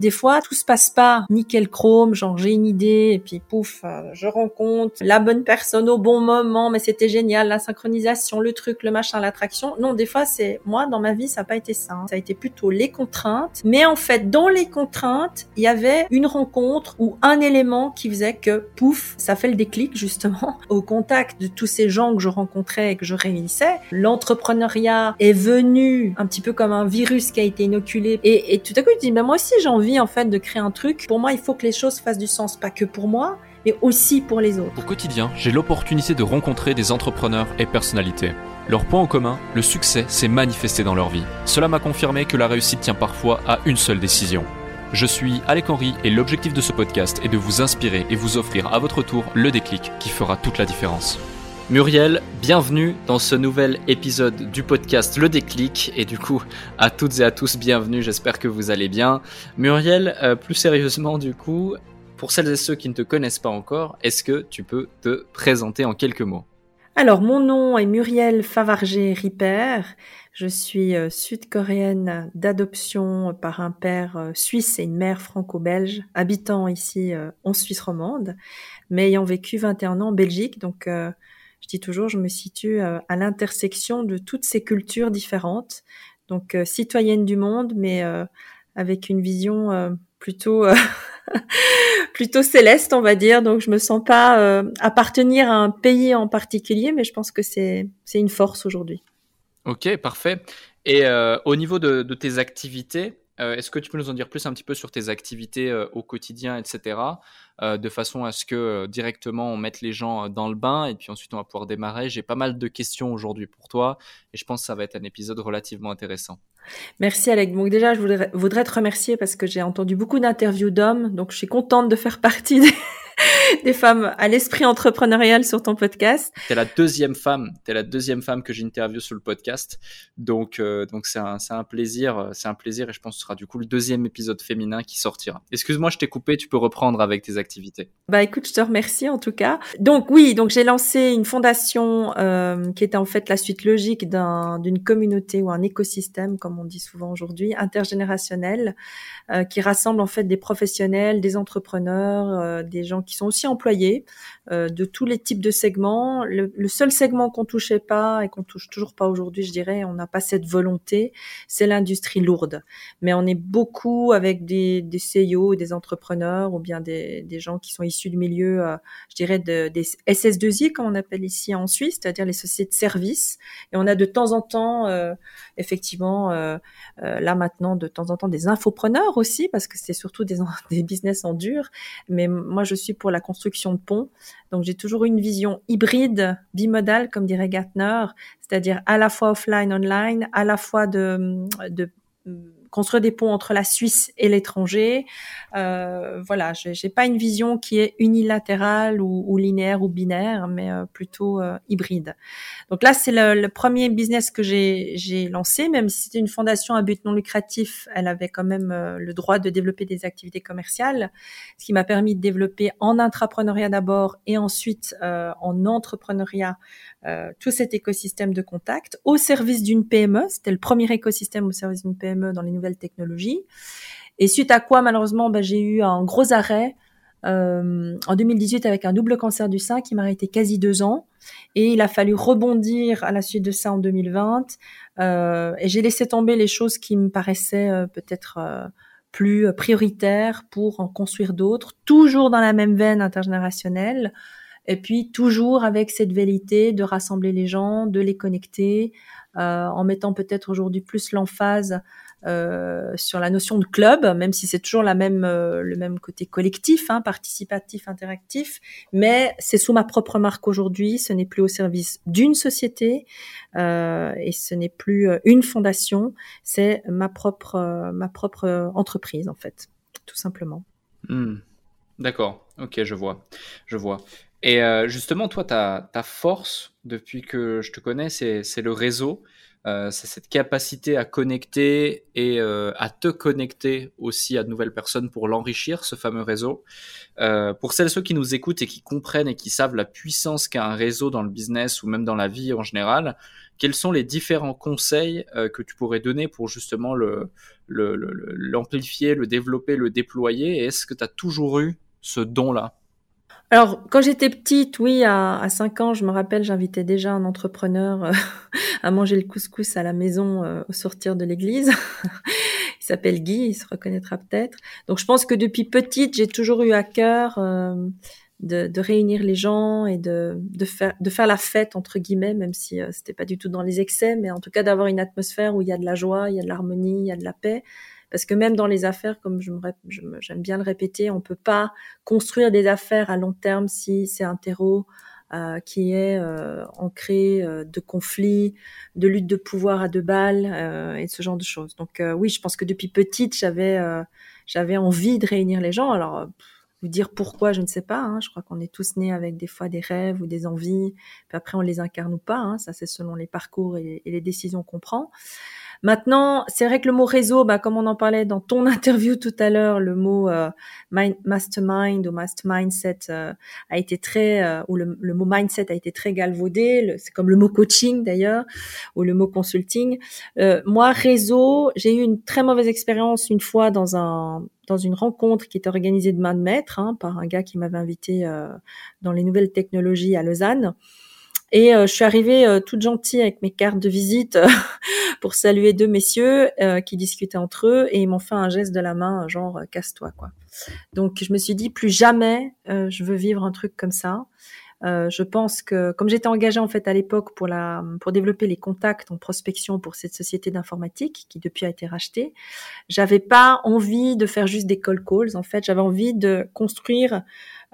Des fois, tout se passe pas nickel chrome, genre j'ai une idée et puis pouf, euh, je rencontre la bonne personne au bon moment, mais c'était génial, la synchronisation, le truc, le machin, l'attraction. Non, des fois, c'est moi dans ma vie, ça n'a pas été ça. Hein. Ça a été plutôt les contraintes. Mais en fait, dans les contraintes, il y avait une rencontre ou un élément qui faisait que pouf, ça fait le déclic justement au contact de tous ces gens que je rencontrais et que je réunissais. L'entrepreneuriat est venu un petit peu comme un virus qui a été inoculé et, tout à coup, je dis, mais moi aussi j'ai envie en fait de créer un truc. Pour moi, il faut que les choses fassent du sens, pas que pour moi, mais aussi pour les autres. Au quotidien, j'ai l'opportunité de rencontrer des entrepreneurs et personnalités. Leur point en commun, le succès s'est manifesté dans leur vie. Cela m'a confirmé que la réussite tient parfois à une seule décision. Je suis Alec Henry et l'objectif de ce podcast est de vous inspirer et vous offrir à votre tour le déclic qui fera toute la différence. Muriel, bienvenue dans ce nouvel épisode du podcast Le Déclic. Et du coup à toutes et à tous bienvenue, j'espère que vous allez bien. Muriel, euh, plus sérieusement du coup, pour celles et ceux qui ne te connaissent pas encore, est-ce que tu peux te présenter en quelques mots? Alors mon nom est Muriel Favarger Ripper, je suis euh, sud-coréenne d'adoption par un père euh, suisse et une mère franco-belge, habitant ici en Suisse romande, mais ayant vécu 21 ans en Belgique, donc je dis toujours, je me situe euh, à l'intersection de toutes ces cultures différentes, donc euh, citoyenne du monde, mais euh, avec une vision plutôt plutôt céleste, on va dire. Donc je me sens pas appartenir à un pays en particulier, mais je pense que c'est c'est une force aujourd'hui. Ok, parfait. Et au niveau de, de tes activités, est-ce que tu peux nous en dire plus un petit peu sur tes activités au quotidien, etc. Euh, de façon à ce que euh, directement on mette les gens euh, dans le bain et puis ensuite on va pouvoir démarrer? J'ai pas mal de questions aujourd'hui pour toi et je pense que ça va être un épisode relativement intéressant. Merci Alec. Donc déjà, je voudrais, voudrais te remercier parce que j'ai entendu beaucoup d'interviews d'hommes, donc je suis contente de faire partie des, des femmes à l'esprit entrepreneurial sur ton podcast. T'es la deuxième femme, t'es la deuxième femme que j'interviewe sur le podcast, donc euh, donc c'est un un plaisir, euh, c'est un plaisir et je pense que ce sera du coup le deuxième épisode féminin qui sortira. Excuse-moi, je t'ai coupé, tu peux reprendre avec tes activités. Bah écoute, je te remercie en tout cas. Donc oui, donc j'ai lancé une fondation euh, qui était en fait la suite logique d'un d'une communauté ou un écosystème, comme on dit souvent aujourd'hui, intergénérationnel, euh, qui rassemble en fait des professionnels, des entrepreneurs, des gens qui sont aussi employés euh, de tous les types de segments. Le, seul segment qu'on touchait pas et qu'on touche toujours pas aujourd'hui, je dirais, on n'a pas cette volonté, c'est l'industrie lourde. Mais on est beaucoup avec des, des CEO, des entrepreneurs ou bien des, gens qui sont issus du milieu, euh, je dirais, de, des SS2I, comme on appelle ici en Suisse, c'est-à-dire les sociétés de services. Et on a de temps en temps, euh, effectivement, là maintenant, de temps en temps, des infopreneurs aussi, parce que c'est surtout des, des business en dur. Mais moi, je suis pour la construction de ponts. Donc j'ai toujours une vision hybride, bimodale, comme dirait Gartner, c'est-à-dire à la fois offline, online, à la fois de, de construire des ponts entre la Suisse et l'étranger. Euh, voilà, j'ai pas une vision qui est unilatérale ou, linéaire ou binaire, mais euh, plutôt euh, hybride. Donc là, c'est le, le, premier business que j'ai lancé, même si c'était une fondation à but non lucratif, elle avait quand même euh, le droit de développer des activités commerciales, ce qui m'a permis de développer en intrapreneuriat d'abord et ensuite euh, en entrepreneuriat euh, tout cet écosystème de contact au service d'une PME. C'était le premier écosystème au service d'une PME dans les nouvelles technologies. Et suite à quoi, malheureusement, bah, j'ai eu un gros arrêt euh, en 2018 avec un double cancer du sein qui m'a arrêté quasi deux ans. Et il a fallu rebondir à la suite de ça en 2020. Euh, et j'ai laissé tomber les choses qui me paraissaient euh, peut-être euh, plus prioritaires pour en construire d'autres, toujours dans la même veine intergénérationnelle. Et puis toujours avec cette vérité de rassembler les gens, de les connecter, euh, en mettant peut-être aujourd'hui plus l'emphase euh, sur la notion de club, même si c'est toujours euh, le même côté collectif, hein, participatif, interactif, mais c'est sous ma propre marque aujourd'hui. Ce n'est plus au service d'une société euh, et ce n'est plus une fondation. C'est ma propre, entreprise en fait, tout simplement. Hmm. D'accord. Ok, je vois, je vois. Et justement, toi, ta force, depuis que je te connais, c'est le réseau. Euh, c'est cette capacité à connecter et euh, à te connecter aussi à de nouvelles personnes pour l'enrichir, ce fameux réseau. Euh, pour celles et ceux qui nous écoutent et qui comprennent et qui savent la puissance qu'a un réseau dans le business ou même dans la vie en général, quels sont les différents conseils euh, que tu pourrais donner pour justement le, l'amplifier, le, le, développer, le déployer? Est-ce que tu as toujours eu ce don-là? Alors, quand j'étais petite, oui, à, à 5 ans, je me rappelle, j'invitais déjà un entrepreneur euh, à manger le couscous à la maison euh, au sortir de l'église. il s'appelle Guy, il se reconnaîtra peut-être. Donc, je pense que depuis petite, j'ai toujours eu à cœur euh, de, de, réunir les gens et de, de, faire, de faire la fête, entre guillemets, même si c'était pas du tout dans les excès, mais en tout cas d'avoir une atmosphère où il y a de la joie, il y a de l'harmonie, il y a de la paix. Parce que même dans les affaires, comme je j'aime bien le répéter, on peut pas construire des affaires à long terme si c'est un terreau euh, qui est euh, ancré euh, de conflits, de lutte de pouvoir à deux balles euh, et ce genre de choses. Donc euh, oui, je pense que depuis petite, j'avais j'avais envie de réunir les gens. Alors vous dire pourquoi, je ne sais pas. Hein. Je crois qu'on est tous nés avec des fois des rêves ou des envies, puis après on les incarne ou pas. Hein. Ça c'est selon les parcours et les décisions qu'on prend. Maintenant, c'est vrai que le mot réseau, bah, comme on en parlait dans ton interview tout à l'heure, le mot euh, mastermind ou master mindset euh, a été très, euh, ou le, mot mindset a été très galvaudé. C'est comme le mot coaching d'ailleurs, ou le mot consulting. moi, réseau, j'ai eu une très mauvaise expérience une fois dans un dans une rencontre qui était organisée de main de maître hein, par un gars qui m'avait invité dans les nouvelles technologies à Lausanne. Et euh, je suis arrivée euh, toute gentille avec mes cartes de visite euh, pour saluer deux messieurs qui discutaient entre eux et ils m'ont fait un geste de la main, genre casse-toi quoi. Donc je me suis dit plus jamais je veux vivre un truc comme ça. je pense que comme j'étais engagée en fait à l'époque pour la pour développer les contacts en prospection pour cette société d'informatique qui depuis a été rachetée, j'avais pas envie de faire juste des call calls. En fait, j'avais envie de construire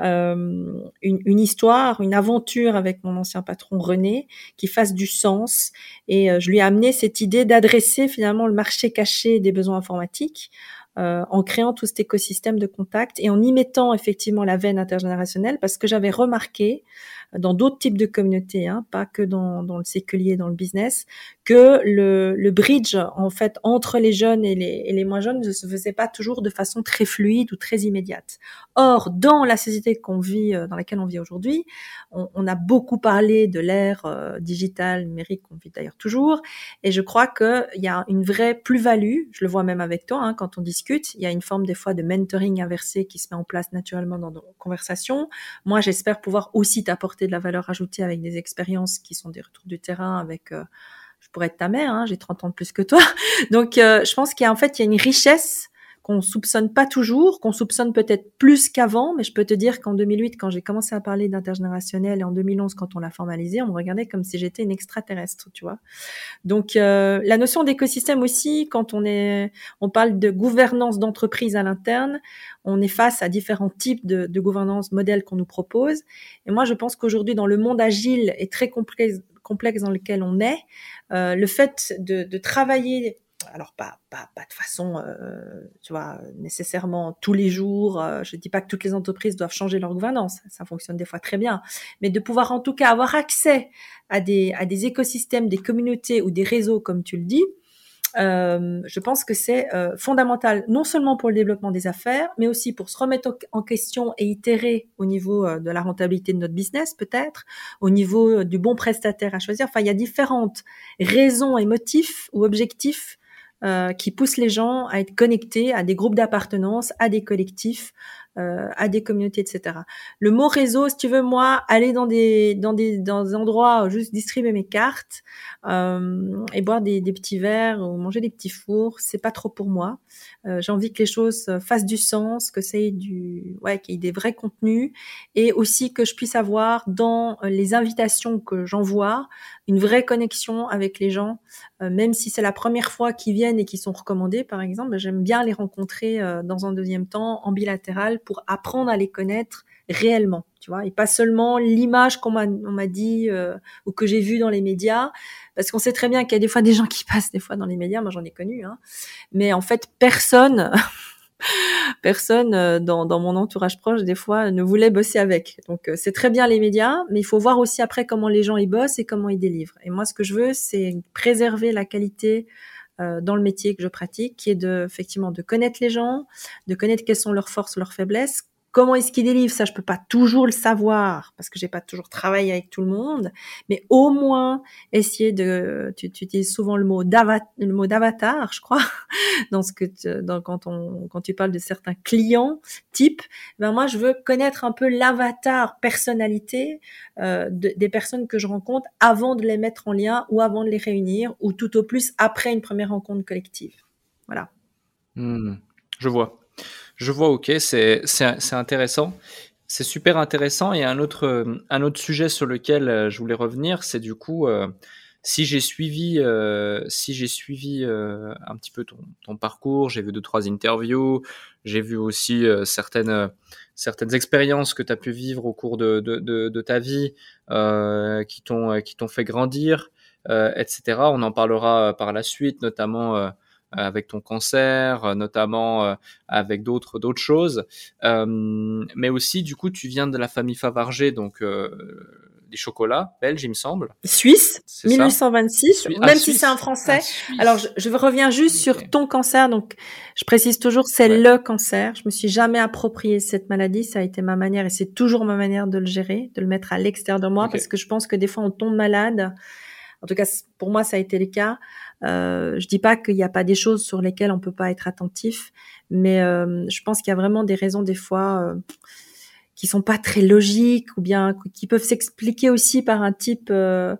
euh, une, une, histoire, une aventure avec mon ancien patron René qui fasse du sens. Et euh, je lui ai amené cette idée d'adresser finalement le marché caché des besoins informatiques euh, en créant tout cet écosystème de contact et en y mettant effectivement la veine intergénérationnelle parce que j'avais remarqué dans d'autres types de communautés, hein, pas que dans, dans le séculier, dans le business, que le, le bridge en fait entre les jeunes et les, et les moins jeunes ne se faisait pas toujours de façon très fluide ou très immédiate. Or, dans la société qu'on vit, euh, dans laquelle on vit aujourd'hui, on, on, a beaucoup parlé de l'ère euh, digitale, numérique qu'on vit d'ailleurs toujours, et je crois qu'il y a une vraie plus-value. Je le vois même avec toi hein, quand on discute. Il y a une forme des fois de mentoring inversé qui se met en place naturellement dans nos conversations. Moi, j'espère pouvoir aussi t'apporter de la valeur ajoutée avec des expériences qui sont des retours du terrain, avec euh, je pourrais être ta mère, hein, j'ai 30 ans de plus que toi. Donc euh, je pense qu'il en fait il y a une richesse qu'on soupçonne pas toujours, qu'on soupçonne peut-être plus qu'avant, mais je peux te dire qu'en 2008, quand j'ai commencé à parler d'intergénérationnel et en 2011, quand on l'a formalisé, on me regardait comme si j'étais une extraterrestre, tu vois. Donc euh, la notion d'écosystème aussi, quand on est, on parle de gouvernance d'entreprise à l'interne, on est face à différents types de, de gouvernance modèles qu'on nous propose. Et moi, je pense qu'aujourd'hui, dans le monde agile et très complexe, complexe dans lequel on est, euh, le fait de, de travailler alors pas, pas, pas de façon, euh, tu vois, nécessairement tous les jours. Euh, je dis pas que toutes les entreprises doivent changer leur gouvernance, ça fonctionne des fois très bien, mais de pouvoir en tout cas avoir accès à des, à des écosystèmes, des communautés ou des réseaux, comme tu le dis, euh, je pense que c'est euh, fondamental non seulement pour le développement des affaires, mais aussi pour se remettre en question et itérer au niveau euh, de la rentabilité de notre business peut-être, au niveau du bon prestataire à choisir. Enfin, il y a différentes raisons et motifs ou objectifs euh, qui poussent les gens à être connectés à des groupes d'appartenance, à des collectifs, euh, à des communautés, etc. Le mot réseau, si tu veux, moi, aller dans des dans des dans des endroits juste distribuer mes cartes euh, et boire des, des, petits verres ou manger des petits fours, c'est pas trop pour moi. Euh, J'ai envie que les choses fassent du sens, que ait du ouais, qu'il y ait des vrais contenus et aussi que je puisse avoir dans les invitations que j'envoie une vraie connexion avec les gens, euh, même si c'est la première fois qu'ils viennent et qu'ils sont recommandés, par exemple. J'aime bien les rencontrer euh, dans un deuxième temps en bilatéral pour apprendre à les connaître réellement, tu vois, et pas seulement l'image qu'on m'a on m'a dit euh, ou que j'ai vu dans les médias, parce qu'on sait très bien qu'il y a des fois des gens qui passent des fois dans les médias, moi j'en ai connu, hein, mais en fait personne personne euh, dans, mon entourage proche des fois ne voulait bosser avec. Donc euh, c'est très bien les médias, mais il faut voir aussi après comment les gens y bossent et comment ils délivrent. Et moi ce que je veux c'est préserver la qualité euh, dans le métier que je pratique, qui est de effectivement de connaître les gens, de connaître quelles sont leurs forces, leurs faiblesses, comment est-ce qu'il délivre ça Je peux pas toujours le savoir parce que j'ai pas toujours travaillé avec tout le monde, mais au moins essayer de. Tu, tu utilises souvent le mot le mot d'avatar, je crois, dans ce que tu, dans, quand on quand tu parles de certains clients types. Ben moi, je veux connaître un peu l'avatar personnalité euh, des personnes que je rencontre avant de les mettre en lien ou avant de les réunir ou tout au plus après une première rencontre collective. Voilà. Hmm, je vois. Je vois, ok, c'est intéressant. C'est super intéressant. Et un autre, un autre sujet sur lequel euh, je voulais revenir, c'est du coup, euh, si j'ai suivi, euh, si j'ai suivi un petit peu ton, parcours, j'ai vu deux, trois interviews, j'ai vu aussi certaines, certaines expériences que tu as pu vivre au cours de, de, de, de ta vie qui t'ont fait grandir, etc. On en parlera par la suite, notamment avec ton cancer, euh, notamment euh, avec d'autres d'autres choses. mais aussi, du coup, tu viens de la famille Favarger, donc des chocolats belges, il me semble. Suisse, 1826, même ah, si c'est un français. Ah, Alors, je, je, reviens juste sur ton cancer. Donc, je précise toujours, c'est le cancer. Je me suis jamais approprié cette maladie. Ça a été ma manière et c'est toujours ma manière de le gérer, de le mettre à l'extérieur de moi, parce que je pense que des fois, on tombe malade. En tout cas, pour moi, ça a été le cas. Euh, je dis pas qu'il n'y a pas des choses sur lesquelles on peut pas être attentif, mais euh, je pense qu'il y a vraiment des raisons des fois euh, qui sont pas très logiques ou bien qui peuvent s'expliquer aussi par un type euh,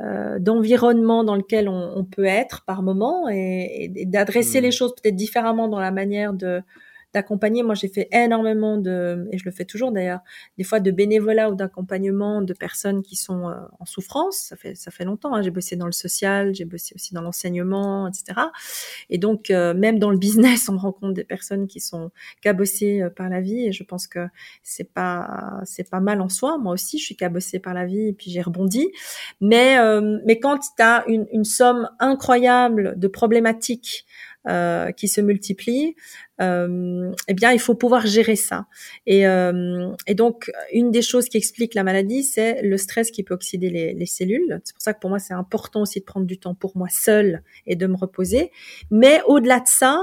euh, d'environnement dans lequel on, on, peut être par moment et, et d'adresser mmh. les choses peut-être différemment dans la manière de d'accompagner. Moi, j'ai fait énormément de, et je le fais toujours d'ailleurs, des fois de bénévolat ou d'accompagnement de personnes qui sont euh, en souffrance. Ça fait ça fait longtemps. Hein. J'ai bossé dans le social, j'ai bossé aussi dans l'enseignement, etc. Et donc euh, même dans le business, on rencontre des personnes qui sont cabossées euh, par la vie. Et je pense que c'est pas c'est pas mal en soi. Moi aussi, je suis cabossée par la vie et puis j'ai rebondi. Mais mais quand tu as une, une somme incroyable de problématiques euh, qui se multiplient, euh, eh bien, il faut pouvoir gérer ça. Et, euh, et, donc, une des choses qui explique la maladie, c'est le stress qui peut oxyder les, les cellules. C'est pour ça que pour moi, c'est important aussi de prendre du temps pour moi seule et de me reposer. Mais au-delà de ça,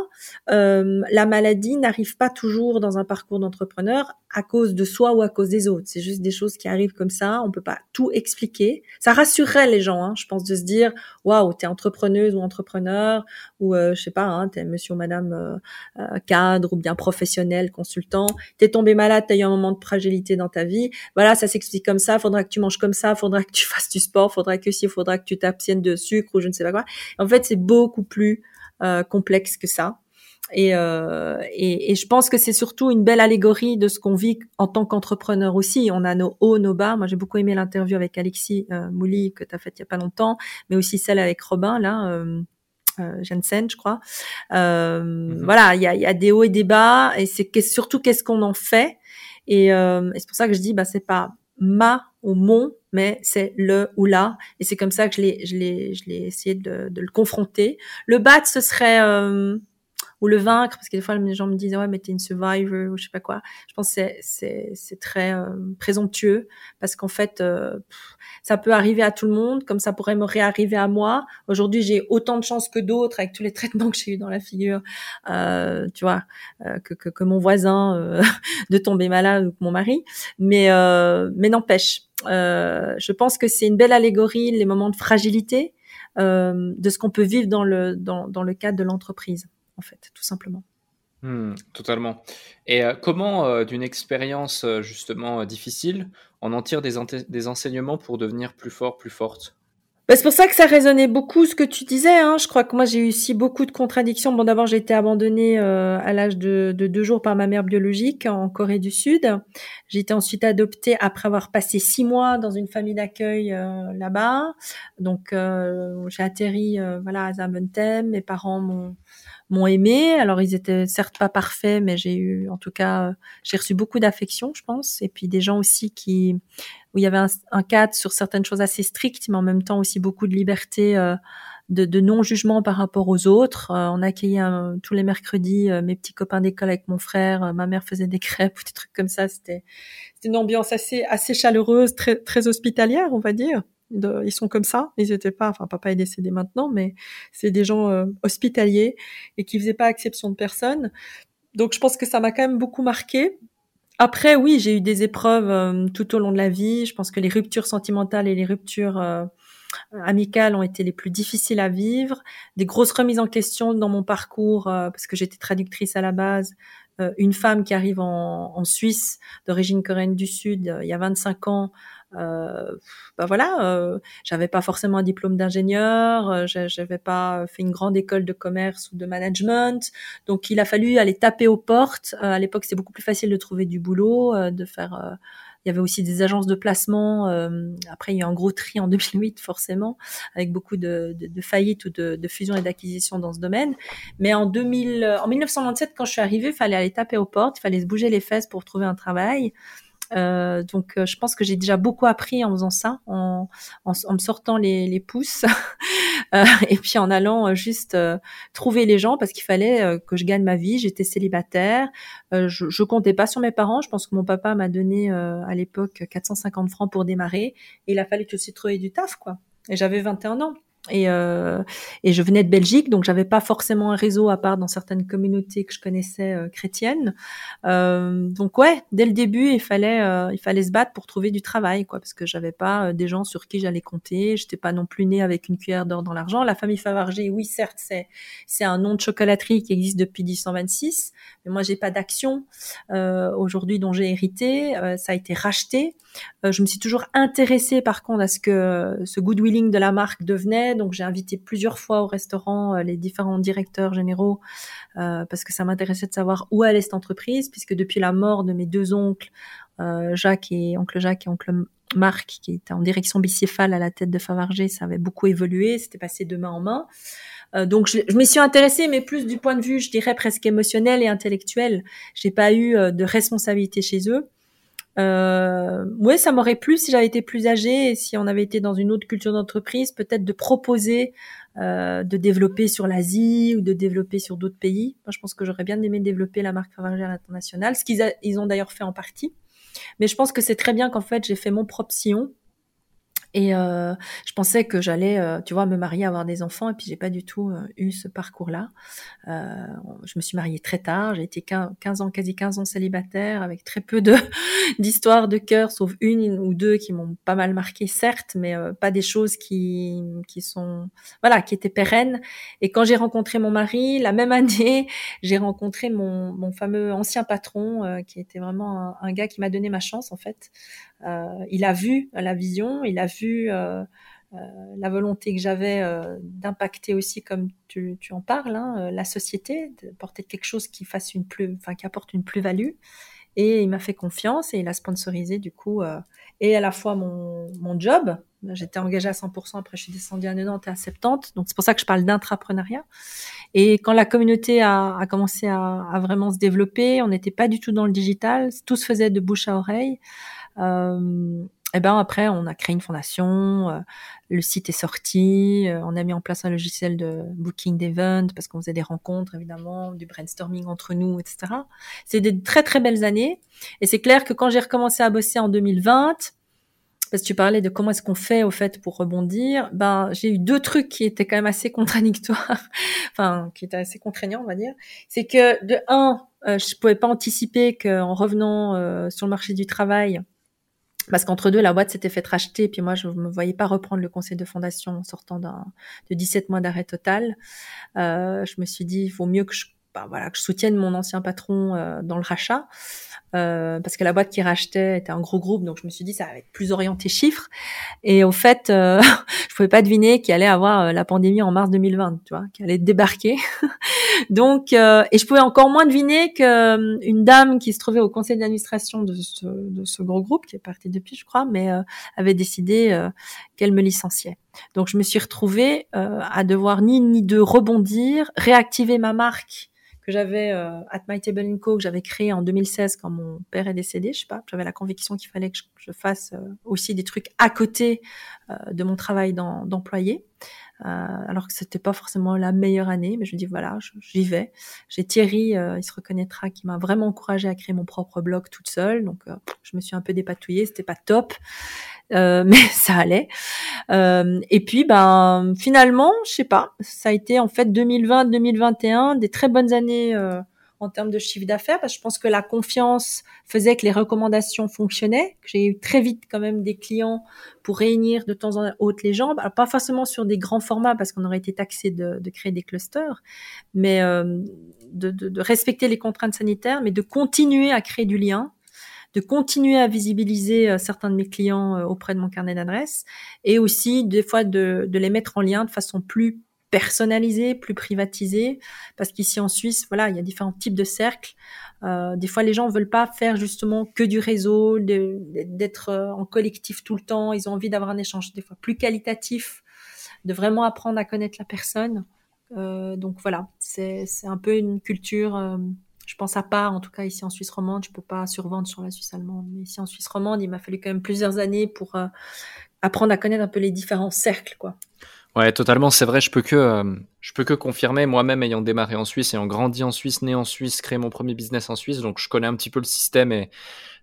euh, la maladie n'arrive pas toujours dans un parcours d'entrepreneur à cause de soi ou à cause des autres. C'est juste des choses qui arrivent comme ça. On peut pas tout expliquer. Ça rassurerait les gens, hein, je pense, de se dire waouh, t'es entrepreneuse ou entrepreneur ou euh, je sais pas, hein, t'es monsieur ou madame euh, cadre ou bien professionnel, consultant. T'es tombé malade, t'as eu un moment de fragilité dans ta vie. Voilà, ça s'explique comme ça. Faudra que tu manges comme ça. Faudra que tu fasses du sport. Faudra que si, faudra que tu t'abstiennes de sucre ou je ne sais pas quoi. En fait, c'est beaucoup plus euh, complexe que ça. Et, euh, et, et, je pense que c'est surtout une belle allégorie de ce qu'on vit en tant qu'entrepreneur aussi. On a nos hauts, nos bas. Moi, j'ai beaucoup aimé l'interview avec Alexis euh, Mouli que tu as faite il y a pas longtemps, mais aussi celle avec Robin, là, euh, Jensen, je crois. Euh, mm-hmm. Voilà, il y a, y a, des hauts et des bas, et c'est surtout qu'est-ce qu'on en fait? Et, euh, et c'est pour ça que je dis, bah, c'est pas ma ou mon, mais c'est le ou la. Et c'est comme ça que je l'ai, je l'ai, je l'ai essayé de, de, le confronter. Le bat, ce serait euh, ou le vaincre parce que des fois les gens me disent ouais mais t'es une survivor ou je sais pas quoi. Je pense c'est c'est c'est très euh, présomptueux parce qu'en fait euh, ça peut arriver à tout le monde comme ça pourrait me réarriver à moi. Aujourd'hui j'ai autant de chance que d'autres avec tous les traitements que j'ai eu dans la figure euh, tu vois euh, que, que, que mon voisin euh, de tomber malade ou que mon mari. Mais mais n'empêche je pense que c'est une belle allégorie les moments de fragilité de ce qu'on peut vivre dans le dans, dans le cadre de l'entreprise en fait, tout simplement. Hmm, totalement. Et euh, comment, euh, d'une expérience euh, justement difficile, on en tire des, des, enseignements pour devenir plus fort, plus forte? Bah, c'est pour ça que ça résonnait beaucoup ce que tu disais. Hein. Je crois que moi j'ai eu aussi beaucoup de contradictions. Bon, d'abord j'ai été abandonnée à l'âge de, de, deux jours par ma mère biologique en Corée du Sud. J'ai été ensuite adoptée après avoir passé six mois dans une famille d'accueil là-bas. Donc j'ai atterri voilà à Zaventem. Mes parents m'ont m'ont aimé. Alors ils étaient certes pas parfaits, mais j'ai eu, en tout cas, euh, j'ai reçu beaucoup d'affection, je pense. Et puis des gens aussi qui, où il y avait un, un, cadre sur certaines choses assez strictes, mais en même temps aussi beaucoup de liberté. Euh, de, de non-jugement par rapport aux autres. Euh, on accueillait tous les mercredis mes petits copains d'école avec mon frère. ma mère faisait des crêpes ou des trucs comme ça. C'était une ambiance assez assez chaleureuse, très très hospitalière, on va dire ils sont comme ça. Ils étaient pas, enfin papa est décédé maintenant, mais c'est des gens euh, hospitaliers et qui faisaient pas exception de personne. Donc je pense que ça m'a quand même beaucoup marqué. Après, oui, j'ai eu des épreuves tout au long de la vie. Je pense que les ruptures sentimentales et les ruptures amicales ont été les plus difficiles à vivre. Des grosses remises en question dans mon parcours, parce que j'étais traductrice à la base. une femme qui arrive en, en Suisse, d'origine coréenne du Sud, il y a 25 ans, euh, bah voilà, euh, j'avais pas forcément un diplôme d'ingénieur, euh, j'avais pas fait une grande école de commerce ou de management, donc il a fallu aller taper aux portes. Euh, à l'époque, c'était beaucoup plus facile de trouver du boulot, euh, de faire. il y avait aussi des agences de placement. après, il y a eu un gros tri en 2008, forcément, avec beaucoup de, faillites ou de, fusions et d'acquisitions dans ce domaine. Mais en 2000, en 1997, quand je suis arrivée, il fallait aller taper aux portes, il fallait se bouger les fesses pour trouver un travail. Euh, donc, euh, je pense que j'ai déjà beaucoup appris en faisant ça, en, en, me sortant les, les pouces, euh, et puis en allant juste trouver les gens parce qu'il fallait que je gagne ma vie. J'étais célibataire, je, je comptais pas sur mes parents. Je pense que mon papa m'a donné à l'époque 450 francs pour démarrer. Et il a fallu aussi trouver du taf, quoi. Et j'avais 21 ans. Et, euh, et je venais de Belgique, donc j'avais pas forcément un réseau à part dans certaines communautés que je connaissais euh, chrétiennes. Euh, donc ouais, dès le début, il fallait euh, il fallait se battre pour trouver du travail, quoi, parce que j'avais pas euh, des gens sur qui j'allais compter. J'étais pas non plus née avec une cuillère d'or dans l'argent. La famille Favarger, oui, certes, c'est c'est un nom de chocolaterie qui existe depuis 1826, mais moi j'ai pas d'action aujourd'hui dont j'ai hérité. ça a été racheté. je me suis toujours intéressée par contre à ce que ce goodwilling de la marque devenait donc j'ai invité plusieurs fois au restaurant euh, les différents directeurs généraux euh, parce que ça m'intéressait de savoir où allait cette entreprise, puisque depuis la mort de mes deux oncles, euh, Jacques et oncle Jacques et oncle Marc, qui était en direction bicéphale à la tête de Favarger, ça avait beaucoup évolué, c'était passé de main en main. donc je, je m'y suis intéressée, mais plus du point de vue, je dirais presque émotionnel et intellectuel. J'ai pas eu de responsabilité chez eux. Euh, ouais, ça m'aurait plu si j'avais été plus âgée et si on avait été dans une autre culture d'entreprise, peut-être de proposer euh, de développer sur l'Asie ou de développer sur d'autres pays. Moi, je pense que j'aurais bien aimé développer la marque Fabergé à l'international, ce qu'ils ils ont d'ailleurs fait en partie. Mais je pense que c'est très bien qu'en fait j'ai fait mon propre sillon et euh, je pensais que j'allais, euh, tu vois, me marier, avoir des enfants, et puis j'ai pas du tout euh, eu ce parcours-là. Euh, je me suis mariée très tard, j'ai été 15 ans, quasi 15 ans célibataire, avec très peu de d'histoires de cœur, sauf une ou deux qui m'ont pas mal marqué, certes, mais euh, pas des choses qui qui sont, voilà, qui étaient pérennes. Et quand j'ai rencontré mon mari, la même année, j'ai rencontré mon, mon fameux ancien patron, qui était vraiment un, un gars qui m'a donné ma chance en fait. Euh, il a vu la vision, il a vu euh, euh, la volonté que j'avais d'impacter aussi, comme tu, en parles, hein, la société, de porter quelque chose qui fasse une plus, enfin qui apporte une plus-value. Et il m'a fait confiance et il a sponsorisé du coup et à la fois mon, mon job. J'étais engagée à 100%, après je suis descendue à 90 et à 70. Donc c'est pour ça que je parle d'intrapreneuriat. Et quand la communauté a, a commencé à, à, vraiment se développer, on n'était pas du tout dans le digital, tout se faisait de bouche à oreille. Euh, et ben après, on a créé une fondation, euh, le site est sorti, euh, on a mis en place un logiciel de booking d'event parce qu'on faisait des rencontres évidemment, du brainstorming entre nous, etc. C'est des très très belles années. Et c'est clair que quand j'ai recommencé à bosser en 2020, parce que tu parlais de comment est-ce qu'on fait au fait pour rebondir, ben j'ai eu deux trucs qui étaient quand même assez contradictoires, enfin qui étaient assez contraignants on va dire. C'est que de un, je pouvais pas anticiper qu'en revenant sur le marché du travail, parce qu'entre deux, la boîte s'était fait racheter, puis moi, je ne me voyais pas reprendre le conseil de fondation en sortant de 17 mois d'arrêt total. Euh, je me suis dit, il vaut mieux que je, bah, voilà, que je soutienne mon ancien patron euh, dans le rachat. Euh, parce que la boîte qui rachetait était un gros groupe, donc je me suis dit ça va être plus orienté chiffres. Et au fait, euh, je pouvais pas deviner qu'il allait avoir euh, la pandémie en mars 2020, tu vois, qu'il allait débarquer. donc, euh, et je pouvais encore moins deviner que une dame qui se trouvait au conseil d'administration de ce, de ce gros groupe, qui est parti depuis, je crois, mais avait décidé qu'elle me licenciait. Donc, je me suis retrouvée à devoir ni ni de rebondir, réactiver ma marque que j'avais euh, at My Table Co que j'avais créé en 2016 quand mon père est décédé, je sais pas, j'avais la conviction qu'il fallait que je, fasse euh, aussi des trucs à côté euh, de mon travail d'employé. Euh, alors que c'était pas forcément la meilleure année, mais je dis voilà, j'y vais. J'ai Thierry, euh, il se reconnaîtra, qui m'a vraiment encouragé à créer mon propre blog toute seule. Donc je me suis un peu dépatouillée, c'était pas top, mais ça allait. et puis ben finalement, je sais pas, ça a été en fait 2020-2021 des très bonnes années en termes de chiffre d'affaires parce que je pense que la confiance faisait que les recommandations fonctionnaient. J'ai eu très vite quand même des clients pour réunir de temps en temps les jambes. Pas forcément sur des grands formats parce qu'on aurait été taxé de, de, créer des clusters, mais euh, de, de, de, respecter les contraintes sanitaires, mais de continuer à créer du lien de continuer à visibiliser euh, certains de mes clients euh, auprès de mon carnet d'adresses et aussi des fois de, de les mettre en lien de façon plus personnalisé, plus privatisé, parce qu'ici en Suisse, voilà, il y a différents types de cercles. Euh, des fois, les gens veulent pas faire justement que du réseau, d'être euh, en collectif tout le temps. Ils ont envie d'avoir un échange des fois plus qualitatif, de vraiment apprendre à connaître la personne. Euh, donc voilà, c'est un peu une culture, je pense à part, en tout cas ici en Suisse romande. Je peux pas survendre sur la Suisse allemande, mais ici en Suisse romande, il m'a fallu quand même plusieurs années pour euh, apprendre à connaître un peu les différents cercles, quoi. Ouais, totalement. C'est vrai. Je peux que, euh, je peux que confirmer. Moi-même, ayant démarré en Suisse, ayant grandi en Suisse, né en Suisse, créé mon premier business en Suisse, donc je connais un petit peu le système et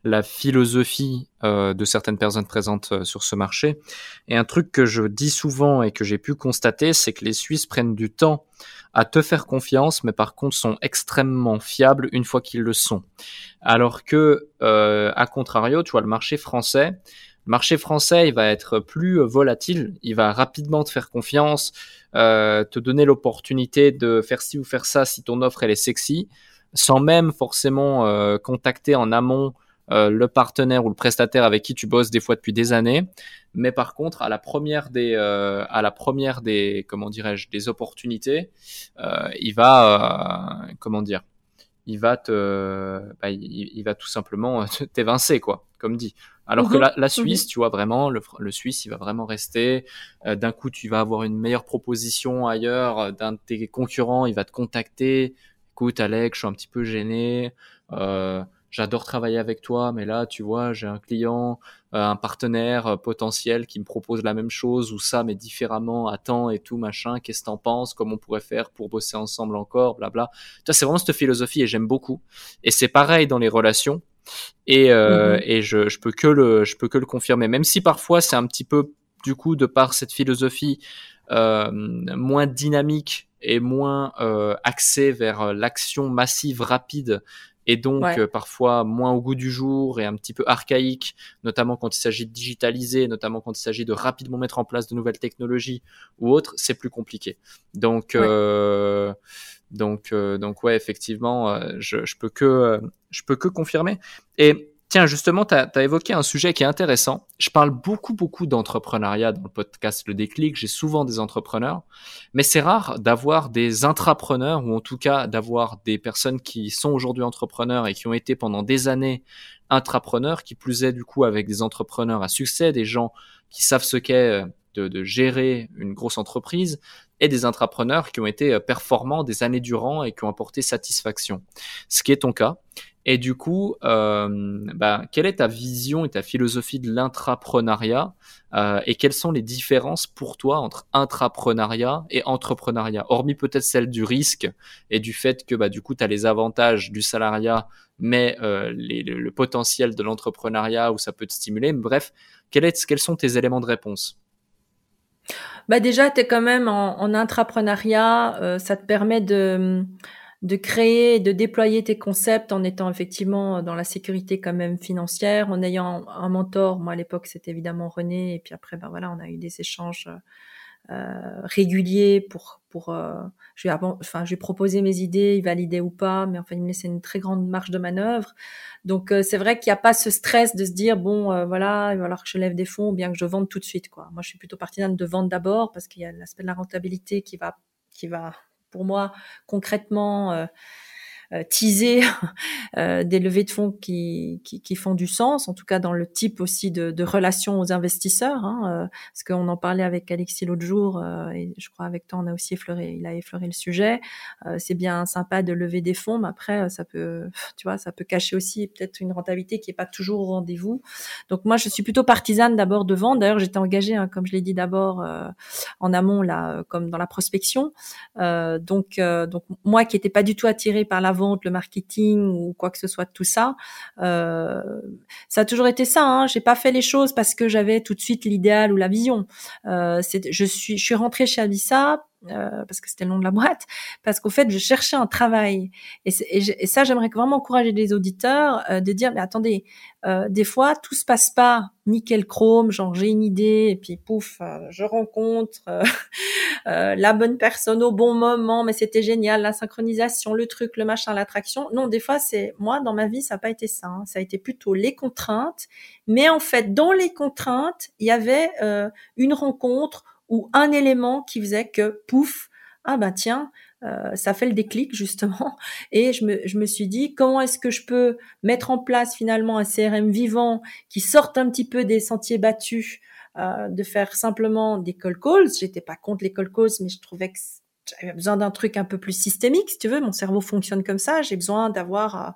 la philosophie euh, de certaines personnes présentes euh, sur ce marché. Et un truc que je dis souvent et que j'ai pu constater, c'est que les Suisses prennent du temps à te faire confiance, mais par contre sont extrêmement fiables une fois qu'ils le sont. Alors que, à contrario, tu vois, le marché français marché français, il va être plus euh, volatile, il va rapidement te faire confiance, euh, te donner l'opportunité de faire ci ou faire ça si ton offre est sexy, sans même forcément euh, contacter en amont le partenaire ou le prestataire avec qui tu bosses des fois depuis des années. Mais par contre, à la première des, comment dirais-je, des opportunités, il va, comment dire, il va te, bah, il, va tout simplement t'évincer quoi, comme dit. Alors que mhm. la, Suisse, mhm. tu vois vraiment, le, Suisse, il va vraiment rester. Euh, d'un coup, tu vas avoir une meilleure proposition ailleurs euh, d'un de tes concurrents, il va te contacter. Écoute, Alex, je suis un petit peu gêné. Euh, j'adore travailler avec toi, mais là, tu vois, j'ai un client, un partenaire potentiel qui me propose la même chose ou ça, mais différemment, attends et tout, machin. Qu'est-ce que t'en penses Comment on pourrait faire pour bosser ensemble encore Blabla. Tu vois, c'est vraiment cette philosophie et j'aime beaucoup. Et c'est pareil dans les relations et, euh, mhm. et je, je peux que le je peux que le confirmer même si parfois c'est un petit peu du coup de par cette philosophie euh, moins dynamique et moins euh, axé vers l'action massive rapide et donc euh, parfois moins au goût du jour et un petit peu archaïque, notamment quand il s'agit de digitaliser, notamment quand il s'agit de rapidement mettre en place de nouvelles technologies ou autres, c'est plus compliqué. Donc euh, donc, euh, donc ouais, effectivement, euh, je, je peux que, euh, je peux que confirmer. Et tiens, justement, tu as, évoqué un sujet qui est intéressant. Je parle beaucoup, beaucoup d'entrepreneuriat dans le podcast Le Déclic. J'ai souvent des entrepreneurs, mais c'est rare d'avoir des intrapreneurs ou en tout cas d'avoir des personnes qui sont aujourd'hui entrepreneurs et qui ont été pendant des années intrapreneurs, qui plus est du coup avec des entrepreneurs à succès, des gens qui savent ce qu'est de, de, gérer une grosse entreprise, et des entrepreneurs qui ont été euh, performants des années durant et qui ont apporté satisfaction. Ce qui est ton cas. Et du coup, euh, bah, quelle est ta vision et ta philosophie de l'intrapreneuriat euh, et quelles sont les différences pour toi entre intrapreneuriat et entrepreneuriat Hormis peut-être celle du risque et du fait que bah, du coup, tu as les avantages du salariat, mais euh, le, potentiel de l'entrepreneuriat où ça peut te stimuler. Bref, quel quels sont tes éléments de réponse? Bah déjà, tu es quand même en, en intrapreneuriat, euh, ça te permet de, de créer et de déployer tes concepts en étant effectivement dans la sécurité quand même financière, en ayant un mentor. Moi, à l'époque, c'était évidemment René, et puis après, ben voilà, on a eu des échanges euh, réguliers pour pour euh, je vais enfin je vais proposer mes idées, il validait ou pas, mais enfin il me laissait une très grande marge de manœuvre. Donc euh, c'est vrai qu'il n'y a pas ce stress de se dire bon voilà il va falloir que je lève des fonds ou bien que je vende tout de suite quoi. Moi je suis plutôt partisane de vendre d'abord parce qu'il y a l'aspect de la rentabilité qui va qui va pour moi concrètement teaser euh, des levées de fonds qui, qui, qui, font du sens, en tout cas dans le type aussi de, de relations aux investisseurs, hein, euh, parce qu'on en parlait avec Alexis l'autre jour, et je crois avec toi on a aussi effleuré, il a effleuré le sujet. c'est bien sympa de lever des fonds, mais après ça peut, tu vois, ça peut cacher aussi peut-être une rentabilité qui est pas toujours au rendez-vous. Donc moi je suis plutôt partisane d'abord de vendre. D'ailleurs j'étais engagée, hein, comme je l'ai dit d'abord en amont là, comme dans la prospection. donc donc moi qui n'étais pas du tout attirée par la le marketing ou quoi que ce soit de tout ça. Euh, ça a toujours été ça. Hein. J'ai pas fait les choses parce que j'avais tout de suite l'idéal ou la vision. Euh, je suis, je suis rentrée chez Avissa euh, parce que c'était le nom de la boîte, parce qu'au fait, je cherchais un travail. Et, ça, j'aimerais vraiment encourager les auditeurs euh, de dire, mais attendez, euh, des fois, tout se passe pas nickel chrome, genre j'ai une idée, et puis pouf, euh, je rencontre la bonne personne au bon moment, mais c'était génial, la synchronisation, le truc, le machin, l'attraction. Non, des fois, c'est moi, dans ma vie, ça n'a pas été ça. Hein. Ça a été plutôt les contraintes. Mais en fait, dans les contraintes, il y avait une rencontre ou un élément qui faisait que, pouf, ah bah tiens, euh, ça fait le déclic justement. Et je me, je me suis dit, comment est-ce que je peux mettre en place finalement un CRM vivant qui sorte un petit peu des sentiers battus, euh, de faire simplement des call calls? J'étais pas contre les call calls, mais je trouvais que j'avais besoin d'un truc un peu plus systémique, si tu veux. Mon cerveau fonctionne comme ça. J'ai besoin d'avoir euh,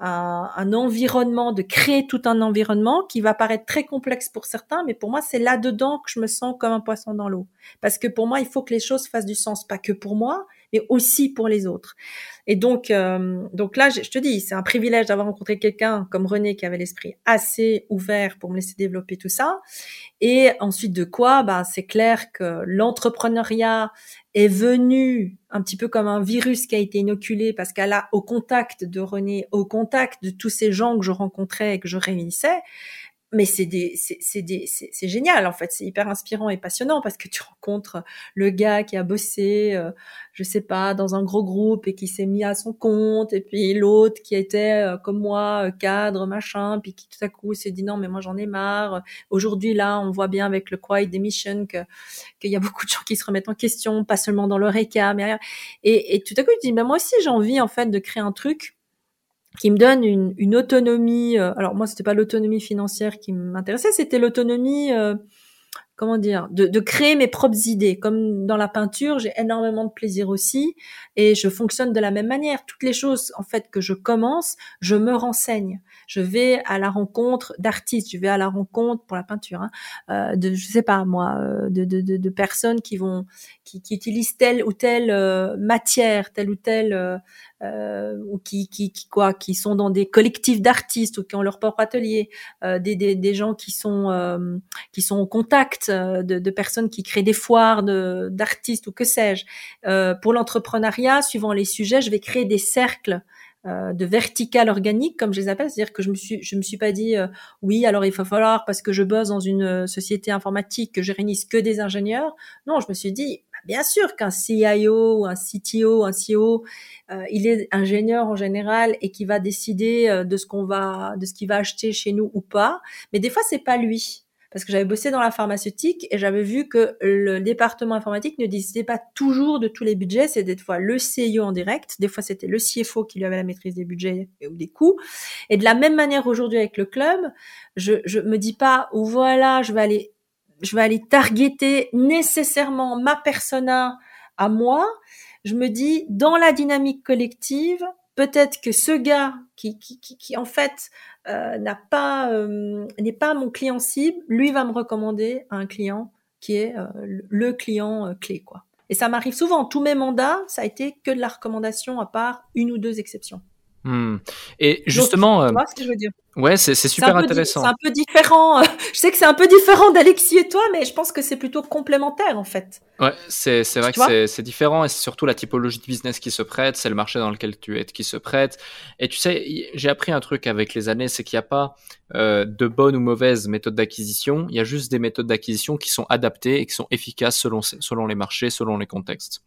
un, un, environnement, de créer tout un environnement qui va paraître très complexe pour certains, mais pour moi, c'est là-dedans que je me sens comme un poisson dans l'eau. Parce que pour moi, il faut que les choses fassent du sens, pas que pour moi, mais aussi pour les autres. Et donc, euh, donc là, je te dis, c'est un privilège d'avoir rencontré quelqu'un comme René qui avait l'esprit assez ouvert pour me laisser développer tout ça. Et ensuite de quoi, bah, c'est clair que l'entrepreneuriat est venu un petit peu comme un virus qui a été inoculé parce qu'elle a au contact de René, au contact de tous ces gens que je rencontrais et que je réunissais, mais c'est des, c'est des, c'est génial en fait, c'est hyper inspirant et passionnant parce que tu rencontres le gars qui a bossé, euh, je sais pas, dans un gros groupe et qui s'est mis à son compte, et puis l'autre qui était euh, comme moi euh, cadre machin, puis qui tout à coup s'est dit non mais moi j'en ai marre. Aujourd'hui là, on voit bien avec le Quiet Demission que qu'il y a beaucoup de gens qui se remettent en question, pas seulement dans leur écart, mais et, et tout à coup tu dis ben moi aussi j'ai envie en fait de créer un truc qui me donne une, autonomie. Euh, alors moi, c'était pas l'autonomie financière qui m'intéressait, c'était l'autonomie, euh, comment dire, de, de, créer mes propres idées. Comme dans la peinture, j'ai énormément de plaisir aussi, et je fonctionne de la même manière. Toutes les choses, en fait, que je commence, je me renseigne. Je vais à la rencontre d'artistes, je vais à la rencontre pour la peinture, hein, euh, de, je sais pas moi, euh, de, de, de, personnes qui vont, qui, qui utilisent telle ou telle matière, telle ou telle euh, ou qui, qui, qui, quoi, qui sont dans des collectifs d'artistes ou qui ont leur propre atelier, euh, des, des, des, gens qui sont euh, qui sont au contact euh, de, de, personnes qui créent des foires d'artistes ou que sais-je. Euh, pour l'entrepreneuriat, suivant les sujets, je vais créer des cercles de vertical organique comme je les appelle, c'est-à-dire que je me suis je me suis pas dit oui alors il va falloir parce que je bosse dans une société informatique que je réunisse que des ingénieurs. Non, je me suis dit Bien sûr qu'un CIO, un CTO, un CEO, euh, il est ingénieur en général et qui va décider euh, de ce qu'on va, de ce qu'il va acheter chez nous ou pas. Mais des fois, c'est pas lui. Parce que j'avais bossé dans la pharmaceutique et j'avais vu que le département informatique ne décidait pas toujours de tous les budgets. C'est des fois le CIO en direct, des fois c'était le CFO qui lui avait la maîtrise des budgets ou des coûts. Et de la même manière aujourd'hui avec le club, je, je me dis pas, ou voilà, je vais aller je vais aller targeter nécessairement ma persona à moi. Je me dis, dans la dynamique collective, peut-être que ce gars qui, qui, qui, en fait euh, n'a pas euh, n'est pas mon client cible, lui va me recommander un client qui est euh, le client clé quoi. Et ça m'arrive souvent. Tous mes mandats, ça a été que de la recommandation, à part une ou deux exceptions. Hmm. Et justement, tu vois ce que je veux dire Ouais, c'est super intéressant. C'est un peu différent. je sais que c'est un peu différent d'Alexis et toi, mais je pense que c'est plutôt complémentaire en fait. Ouais, c'est vrai que c'est différent et c'est surtout la typologie de business qui se prête, c'est le marché dans lequel tu es qui se prête. Et tu sais, j'ai appris un truc avec les années, c'est qu'il n'y a pas euh, de bonnes ou mauvaises méthodes d'acquisition. Il y a juste des méthodes d'acquisition qui sont adaptées et qui sont efficaces selon selon les marchés, selon les contextes.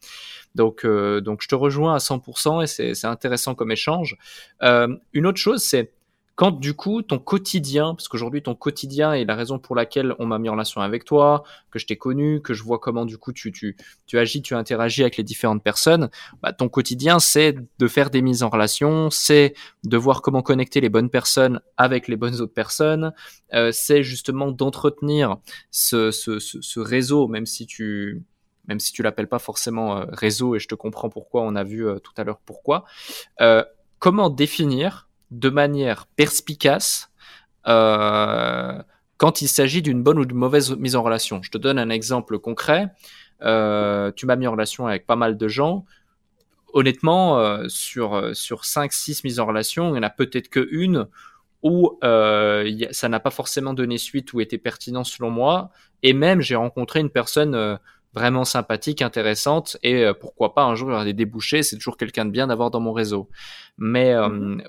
Donc euh, donc je te rejoins à 100% et c'est intéressant comme échange. Euh, une autre chose, c'est quand du coup ton quotidien, parce qu'aujourd'hui ton quotidien est la raison pour laquelle on m'a mis en relation avec toi, que je t'ai connu, que je vois comment du coup tu, tu, tu agis, tu interagis avec les différentes personnes, bah, ton quotidien c'est de faire des mises en relation, c'est de voir comment connecter les bonnes personnes avec les bonnes autres personnes, euh, c'est justement d'entretenir ce, ce, ce, réseau, même si tu même si tu l'appelles pas forcément euh, réseau et je te comprends pourquoi, on a vu euh, tout à l'heure pourquoi. comment définir de manière perspicace euh, quand il s'agit d'une bonne ou d'une mauvaise mise en relation. Je te donne un exemple concret. Euh, tu m'as mis en relation avec pas mal de gens. Honnêtement, euh, sur, sur 5-6 mises en relation, il n'y en a peut-être qu'une où ça n'a pas forcément donné suite ou été pertinent selon moi. Et même, j'ai rencontré une personne vraiment sympathique, intéressante, et pourquoi pas un jour il y aura des débouchés, c'est toujours quelqu'un de bien d'avoir dans mon réseau. Mais mm-hmm.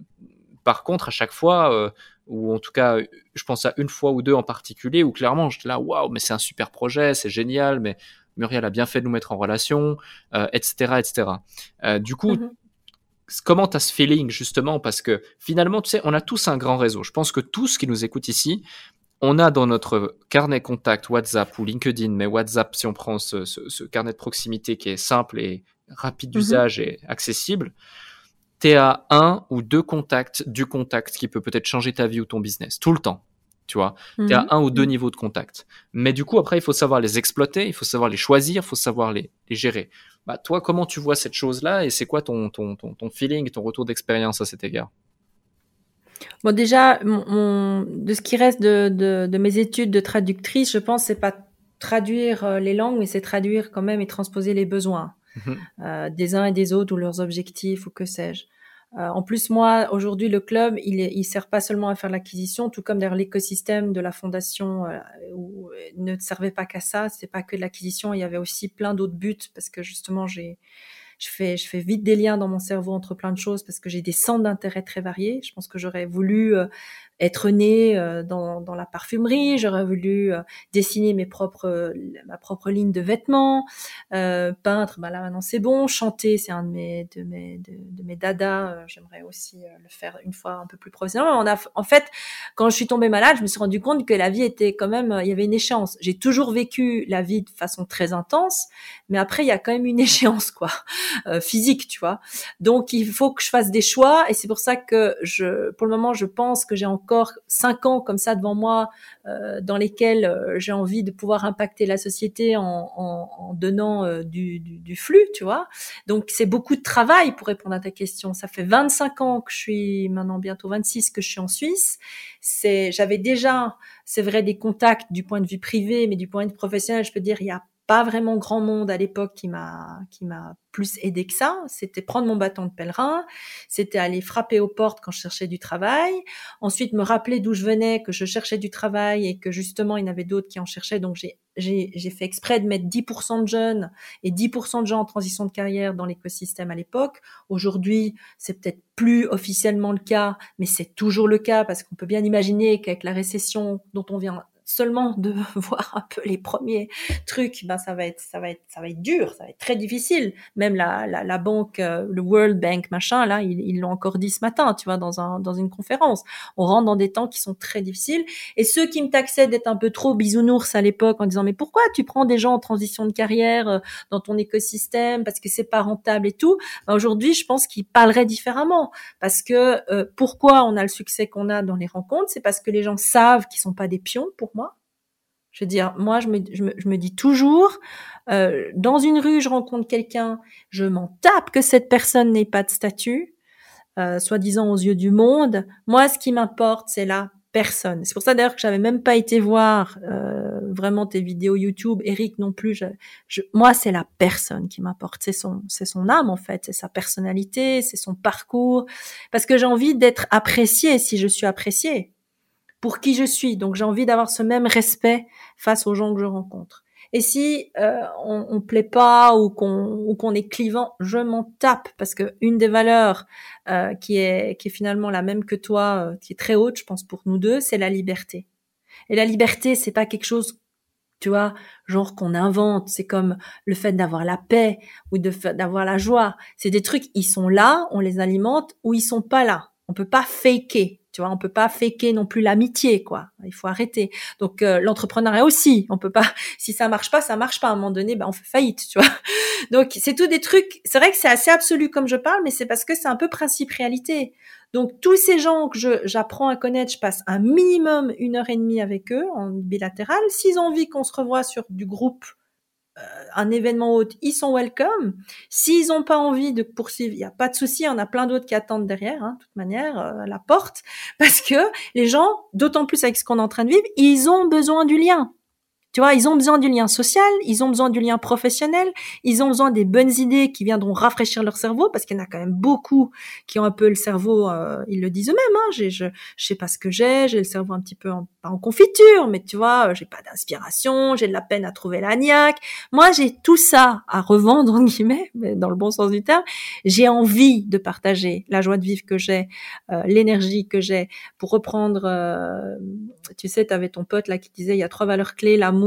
Par contre, à chaque fois, euh, ou en tout cas, je pense à une fois ou deux en particulier, où clairement, j'étais là, waouh, mais c'est un super projet, c'est génial, mais Muriel a bien fait de nous mettre en relation, etc., etc. du coup, mm-hmm. comment tu as ce feeling justement? Parce que finalement, tu sais, on a tous un grand réseau. Je pense que tous qui nous écoutent ici, on a dans notre carnet contact WhatsApp ou LinkedIn, mais WhatsApp, si on prend ce, carnet de proximité qui est simple et rapide mhm. d'usage et accessible, tu es à un ou deux contacts du contact qui peut peut-être changer ta vie ou ton business tout le temps. Tu vois, à mhm. un ou deux niveaux de contact. Mais du coup, après, il faut savoir les exploiter, il faut savoir les choisir, il faut savoir les, gérer. Bah, toi, comment tu vois cette chose-là et c'est quoi ton, ton, ton feeling, ton retour d'expérience à cet égard? Bon, déjà, mon, de ce qui reste de, de, de, mes études de traductrice, je pense, c'est pas traduire euh, les langues, mais c'est traduire quand même et transposer les besoins mhm. euh, des uns et des autres ou leurs objectifs ou que sais-je. Euh, en plus, moi, aujourd'hui, le club, il, il sert pas seulement à faire l'acquisition, tout comme d'ailleurs l'écosystème de la fondation euh, où, ne servait pas qu'à ça. C'est pas que l'acquisition, il y avait aussi plein d'autres buts parce que justement, j'ai je fais, je fais vite des liens dans mon cerveau entre plein de choses parce que j'ai des centres d'intérêt très variés. Je pense que j'aurais voulu euh, être né euh, dans, dans la parfumerie, j'aurais voulu euh, dessiner mes propres, ma propre ligne de vêtements, euh, peindre, bah là maintenant c'est bon, chanter c'est un de mes, de mes, de, mes dadas, j'aimerais aussi le faire une fois un peu plus professionnellement. On a, en fait, quand je suis tombée malade, je me suis rendu compte que la vie était quand même, il y avait une échéance. J'ai toujours vécu la vie de façon très intense, mais après il y a quand même une échéance quoi, physique, tu vois. Donc il faut que je fasse des choix et c'est pour ça que je, pour le moment, je pense que j'ai encore cinq ans comme ça devant moi euh, dans lesquels euh, j'ai envie de pouvoir impacter la société en, donnant euh, du, flux, tu vois. Donc c'est beaucoup de travail pour répondre à ta question. Ça fait 25 ans que je suis maintenant bientôt 26 que je suis en Suisse. C'est j'avais déjà c'est vrai des contacts du point de vue privé, mais du point de vue professionnel, je peux dire il y a pas vraiment grand monde à l'époque qui m'a qui m'a plus aidé que ça. C'était prendre mon bâton de pèlerin, c'était aller frapper aux portes quand je cherchais du travail, ensuite me rappeler d'où je venais, que je cherchais du travail et que justement il y en avait d'autres qui en cherchaient. Donc j'ai j'ai fait exprès de mettre 10% de jeunes et 10% de gens en transition de carrière dans l'écosystème à l'époque. Aujourd'hui, c'est peut-être plus officiellement le cas, mais c'est toujours le cas parce qu'on peut bien imaginer qu'avec la récession dont on vient seulement de voir un peu les premiers trucs, ben ça va être ça va être ça va être dur, ça va être très difficile. Même la la, la banque, euh, le World Bank machin là, ils l'ont encore dit ce matin, tu vois, dans un dans une conférence. On rentre dans des temps qui sont très difficiles. Et ceux qui me taxaient d'être un peu trop bisounours à l'époque en disant mais pourquoi tu prends des gens en transition de carrière euh, dans ton écosystème parce que c'est pas rentable et tout, ben aujourd'hui je pense qu'ils parleraient différemment parce que euh, pourquoi on a le succès qu'on a dans les rencontres, c'est parce que les gens savent qu'ils sont pas des pions pour moi. Je veux dire, moi, je me, je me, dis toujours, euh, dans une rue, je rencontre quelqu'un, je m'en tape que cette personne n'ait pas de statut, euh, soi-disant aux yeux du monde. Moi, ce qui m'importe, c'est la personne. C'est pour ça d'ailleurs que j'avais même pas été voir euh, vraiment tes vidéos YouTube, Eric non plus. Je, moi, c'est la personne qui m'importe. C'est son, c'est son âme en fait, c'est sa personnalité, c'est son parcours, parce que j'ai envie d'être appréciée si je suis appréciée pour qui je suis. Donc j'ai envie d'avoir ce même respect face aux gens que je rencontre. Et si euh, on, on plaît pas ou qu'on est clivant, je m'en tape parce que une des valeurs euh, qui est qui est finalement la même que toi, euh, qui est très haute, je pense pour nous deux, c'est la liberté. Et la liberté, c'est pas quelque chose tu vois, genre qu'on invente. C'est comme le fait d'avoir la paix ou de d'avoir la joie. C'est des trucs, ils sont là, on les alimente ou ils sont pas là. On peut pas faker. Tu vois, on peut pas faker non plus l'amitié, quoi. Il faut arrêter. Donc euh, l'entrepreneuriat aussi, on peut pas. Si ça marche pas, ça marche pas. À un moment donné, ben on fait faillite, tu vois. Donc c'est tout des trucs. C'est vrai que c'est assez absolu comme je parle, mais c'est parce que c'est un peu principe réalité. Donc tous ces gens que j'apprends à connaître, je passe un minimum une heure et demie avec eux en bilatéral. S'ils ont envie qu'on se revoie sur du groupe un événement autre, ils sont welcome. S'ils n'ont pas envie de poursuivre, il n'y a pas de souci, on a plein d'autres qui attendent derrière, hein, de toute manière, euh, la porte, parce que les gens, d'autant plus avec ce qu'on est en train de vivre, ils ont besoin du lien. Tu vois, ils ont besoin du lien social, ils ont besoin du lien professionnel, ils ont besoin des bonnes idées qui viendront rafraîchir leur cerveau, parce qu'il y en a quand même beaucoup qui ont un peu le cerveau, euh, ils le disent eux-mêmes, hein, je, je sais pas ce que j'ai, j'ai le cerveau un petit peu en, pas en confiture, mais tu vois, euh, j'ai pas d'inspiration, j'ai de la peine à trouver la niaque. Moi, j'ai tout ça à revendre, en guillemets, mais dans le bon sens du terme. J'ai envie de partager la joie de vivre que j'ai, euh, l'énergie que j'ai, pour reprendre, tu sais, tu avais ton pote là qui disait, il y a trois valeurs clés, l'amour,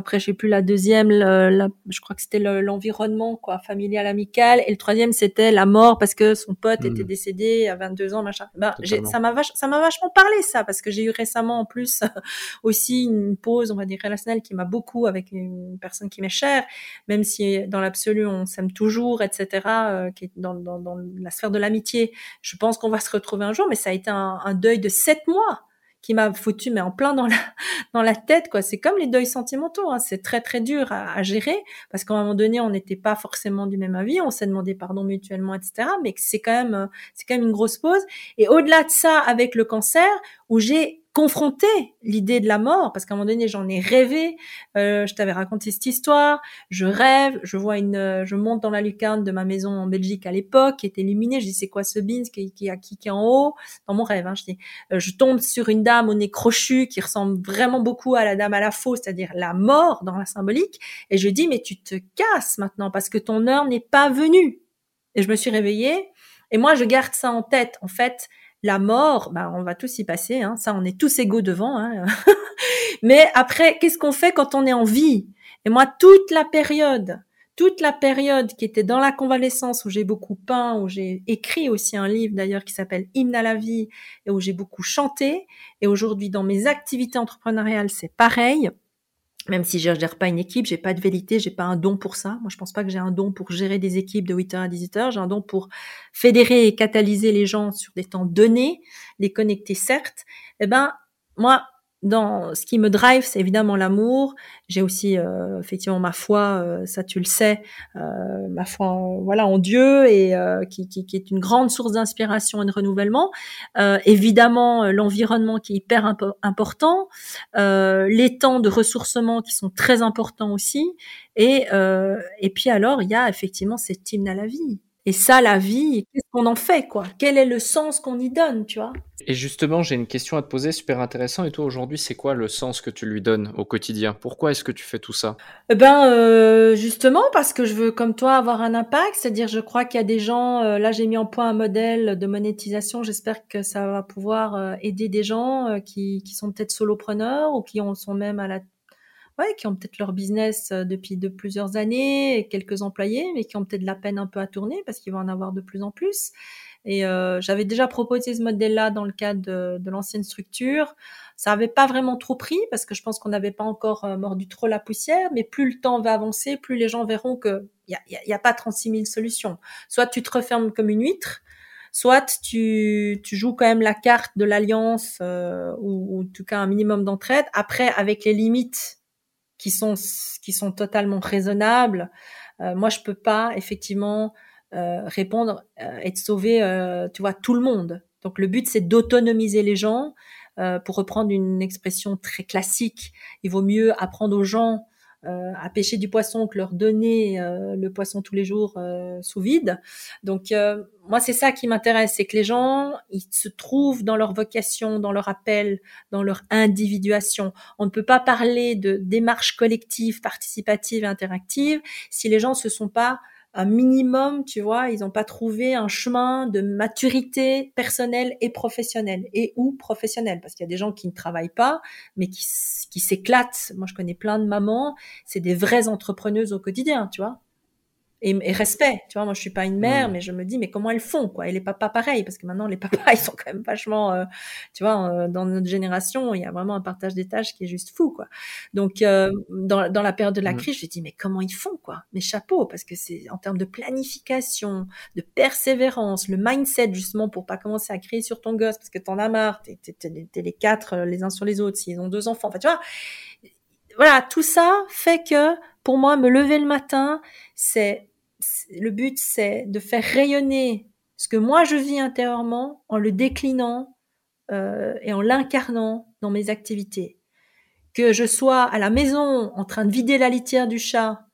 après, je sais plus la deuxième, je crois que c'était l'environnement, quoi, familial, amical. Et le troisième, c'était la mort parce que son pote était hmm. décédé à 22 ans, machin. Ben, ça m'a ça m'a vachement parlé ça parce que j'ai eu récemment en plus aussi une pause, on va dire relationnelle, qui m'a beaucoup avec une personne qui m'est chère, même si dans l'absolu on s'aime toujours, etc. Euh, qui est dans, dans, dans, la sphère de l'amitié. Je pense qu'on va se retrouver un jour, mais ça a été un, un deuil de sept mois qui m'a foutu mais en plein dans la dans la tête quoi. C'est comme les deuils sentimentaux, hein. c'est très très dur à, gérer parce qu'à un moment donné on n'était pas forcément du même avis, on s'est demandé pardon mutuellement etc. Mais c'est quand même c'est quand même une grosse pause. Et au-delà de ça, avec le cancer où j'ai confronter l'idée de la mort, parce qu'à un moment donné, j'en ai rêvé. Euh, je t'avais raconté cette histoire. Je rêve, je vois une, euh, je monte dans la lucarne de ma maison en Belgique à l'époque, qui est illuminée. Je dis c'est quoi ce bins qui, qui, qui, qui est en haut? Dans mon rêve. Hein, je dis, euh, je tombe sur une dame au nez crochu qui ressemble vraiment beaucoup à la dame à la faux, c'est-à-dire la mort dans la symbolique. Et je dis mais tu te casses maintenant parce que ton heure n'est pas venue. Et je me suis réveillée. Et moi, je garde ça en tête. En fait, la mort, bah, on va tous y passer, hein. ça on est tous égaux devant. Hein. Mais après, qu'est-ce qu'on fait quand on est en vie? Et moi, toute la période, toute la période qui était dans la convalescence, où j'ai beaucoup peint, où j'ai écrit aussi un livre d'ailleurs qui s'appelle Hymne à la vie, et où j'ai beaucoup chanté, et aujourd'hui dans mes activités entrepreneuriales, c'est pareil même si je gère pas une équipe, j'ai pas de vérité, j'ai pas un don pour ça. Moi, je pense pas que j'ai un don pour gérer des équipes de 8h à 18h. J'ai un don pour fédérer et catalyser les gens sur des temps donnés, les connecter certes. Eh ben, moi, dans ce qui me drive, c'est évidemment l'amour. J'ai aussi euh, effectivement ma foi, euh, ça tu le sais, euh, ma foi en, voilà en Dieu et qui, qui, qui, est une grande source d'inspiration et de renouvellement. évidemment l'environnement qui est hyper important, les temps de ressourcement qui sont très importants aussi. Et et puis alors il y a effectivement cette hymne à la vie. Et ça, la vie, qu'est-ce qu'on en fait, quoi? Quel est le sens qu'on y donne, tu vois? Et justement, j'ai une question à te poser, super intéressant. Et toi, aujourd'hui, c'est quoi le sens que tu lui donnes au quotidien? Pourquoi est-ce que tu fais tout ça? Eh Ben, euh, justement, parce que je veux, comme toi, avoir un impact. C'est-à-dire, je crois qu'il y a des gens. Euh, là, j'ai mis en point un modèle de monétisation. J'espère que ça va pouvoir euh, aider des gens qui, qui sont peut-être solopreneurs ou qui en sont même à la qui ont peut-être leur business euh, depuis de plusieurs années, quelques employés, mais qui ont peut-être de la peine un peu à tourner parce qu'ils vont en avoir de plus en plus. Et euh, j'avais déjà proposé ce modèle-là dans le cadre de, l'ancienne structure. Ça n'avait pas vraiment trop pris parce que je pense qu'on n'avait pas encore euh, mordu trop la poussière. Mais plus le temps va avancer, plus les gens verront que il y a, pas 36 000 solutions. Soit tu te refermes comme une huître, soit tu, joues quand même la carte de l'alliance ou, ou en tout cas un minimum d'entraide. Après, avec les limites qui sont qui sont totalement raisonnables. Euh, moi, je peux pas effectivement euh, répondre euh, et sauver, euh, tu vois, tout le monde. Donc le but c'est d'autonomiser les gens. Euh, pour reprendre une expression très classique, il vaut mieux apprendre aux gens à pêcher du poisson que leur donner euh, le poisson tous les jours euh, sous vide. Donc moi c'est ça qui m'intéresse, c'est que les gens ils se trouvent dans leur vocation, dans leur appel, dans leur individuation. On ne peut pas parler de démarche collective, participative interactive si les gens se sont pas un minimum, tu vois, ils n'ont pas trouvé un chemin de maturité personnelle et professionnelle et ou professionnelle parce qu'il y a des gens qui ne travaillent pas mais qui, qui s'éclatent. Moi, je connais plein de mamans, c'est des vraies entrepreneuses au quotidien, tu vois et, respect. Tu vois, moi je suis pas une mère, mm. mais je me dis mais comment elles font quoi? Et les papas pareil, parce que maintenant les papas ils sont quand même vachement, euh, tu vois, euh, dans notre génération il y a vraiment un partage des tâches qui est juste fou quoi. Donc euh, dans, dans la période de la mm. crise, je me dis mais comment ils font quoi? Mes chapeaux, parce que c'est en termes de planification, de persévérance, le mindset justement pour pas commencer à crier sur ton gosse parce que t'en as marre, t'es, t'es, les quatre les uns sur les autres, s'ils ont deux enfants, enfin tu vois. Voilà, tout ça fait que pour moi, me lever le matin, c'est le but, c'est de faire rayonner ce que moi je vis intérieurement en le déclinant euh, et en l'incarnant dans mes activités. que je sois à la maison en train de vider la litière du chat.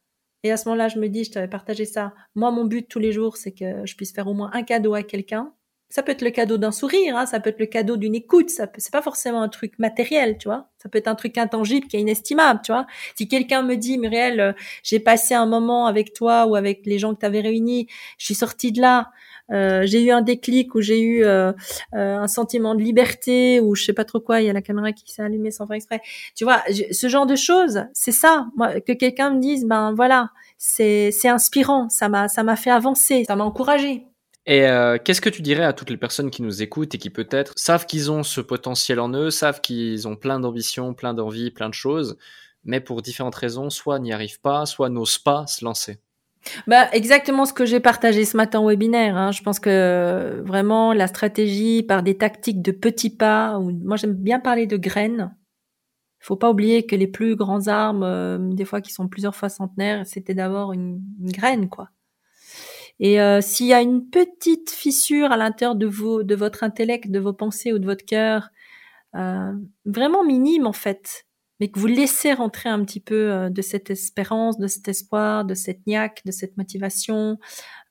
Et à ce moment-là, je me dis, je t'avais partagé ça. Moi, mon but tous les jours, c'est que je puisse faire au moins un cadeau à quelqu'un. Ça peut être le cadeau d'un sourire, hein, ça peut être le cadeau d'une écoute, ça c'est pas forcément un truc matériel, tu vois. Ça peut être un truc intangible qui est inestimable, tu vois. Si quelqu'un me dit, Muriel, euh, j'ai passé un moment avec toi ou avec les gens que tu avais réunis, je suis sortie de là, euh, j'ai eu un déclic ou j'ai eu euh, euh, un sentiment de liberté ou je sais pas trop quoi, il y a la caméra qui s'est allumée sans faire exprès. Tu vois, ce genre de choses, c'est ça. Moi, que quelqu'un me dise, ben voilà, c'est c'est inspirant, ça m'a ça m'a fait avancer, ça m'a encouragé. Et euh, qu'est-ce que tu dirais à toutes les personnes qui nous écoutent et qui peut-être savent qu'ils ont ce potentiel en eux, savent qu'ils ont plein d'ambition, plein d'envie, plein de choses, mais pour différentes raisons, soit n'y arrivent pas, soit n'osent pas se lancer? Bah, exactement ce que j'ai partagé ce matin au webinaire. Hein. Je pense que vraiment la stratégie par des tactiques de petits pas, ou moi j'aime bien parler de graines. Faut pas oublier que les plus grands arbres, euh, des fois qui sont plusieurs fois centenaires, c'était d'abord une, graine, quoi. Et euh, s'il y a une petite fissure à l'intérieur de vous, de votre intellect, de vos pensées ou de votre cœur, euh, vraiment minime en fait, mais que vous laissez rentrer un petit peu euh, de cette espérance, de cet espoir, de cette niaque, de cette motivation,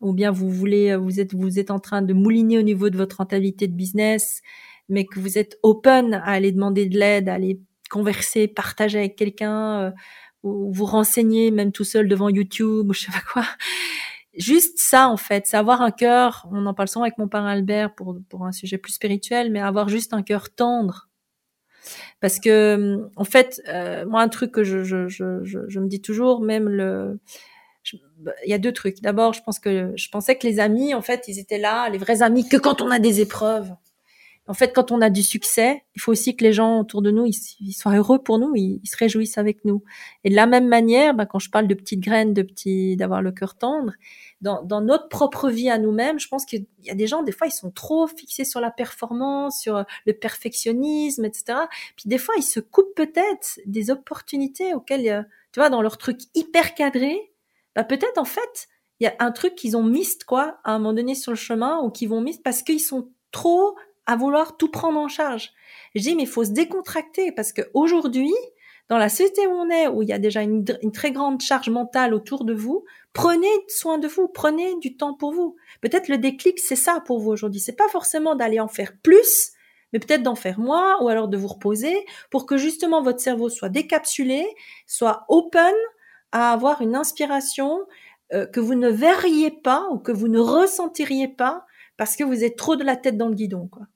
ou bien vous voulez, euh, vous êtes, vous êtes en train de mouliner au niveau de votre rentabilité de business, mais que vous êtes open à aller demander de l'aide, à aller converser, partager avec quelqu'un, euh, ou vous renseigner même tout seul devant YouTube ou je sais pas quoi. Juste ça en fait, c'est avoir un cœur. On en parle souvent avec mon parrain Albert pour pour un sujet plus spirituel, mais avoir juste un cœur tendre parce que en fait euh, moi un truc que je, je, je, je, me dis toujours même le bah, il y a deux trucs d'abord je pense que je pensais que les amis en fait ils étaient là les vrais amis que quand on a des épreuves en fait, quand on a du succès, il faut aussi que les gens autour de nous, ils, soient heureux pour nous, ils, se réjouissent avec nous. Et de la même manière, bah, quand je parle de petites graines, de petits, d'avoir le cœur tendre, dans, dans, notre propre vie à nous-mêmes, je pense qu'il y a des gens, des fois, ils sont trop fixés sur la performance, sur le perfectionnisme, etc. Puis des fois, ils se coupent peut-être des opportunités auxquelles, euh, tu vois, dans leur truc hyper cadré, bah, peut-être en fait, il y a un truc qu'ils ont mis quoi à un moment donné sur le chemin ou qu'ils vont mis parce qu'ils sont trop à vouloir tout prendre en charge. Je dis, mais il faut se décontracter parce que aujourd'hui, dans la société où on est, où il y a déjà une, très grande charge mentale autour de vous, prenez soin de vous, prenez du temps pour vous. Peut-être le déclic, c'est ça pour vous aujourd'hui. C'est pas forcément d'aller en faire plus, mais peut-être d'en faire moins, ou alors de vous reposer, pour que justement votre cerveau soit décapsulé, soit open à avoir une inspiration euh, que vous ne verriez pas ou que vous ne ressentiriez pas parce que vous êtes trop de la tête dans le guidon, quoi.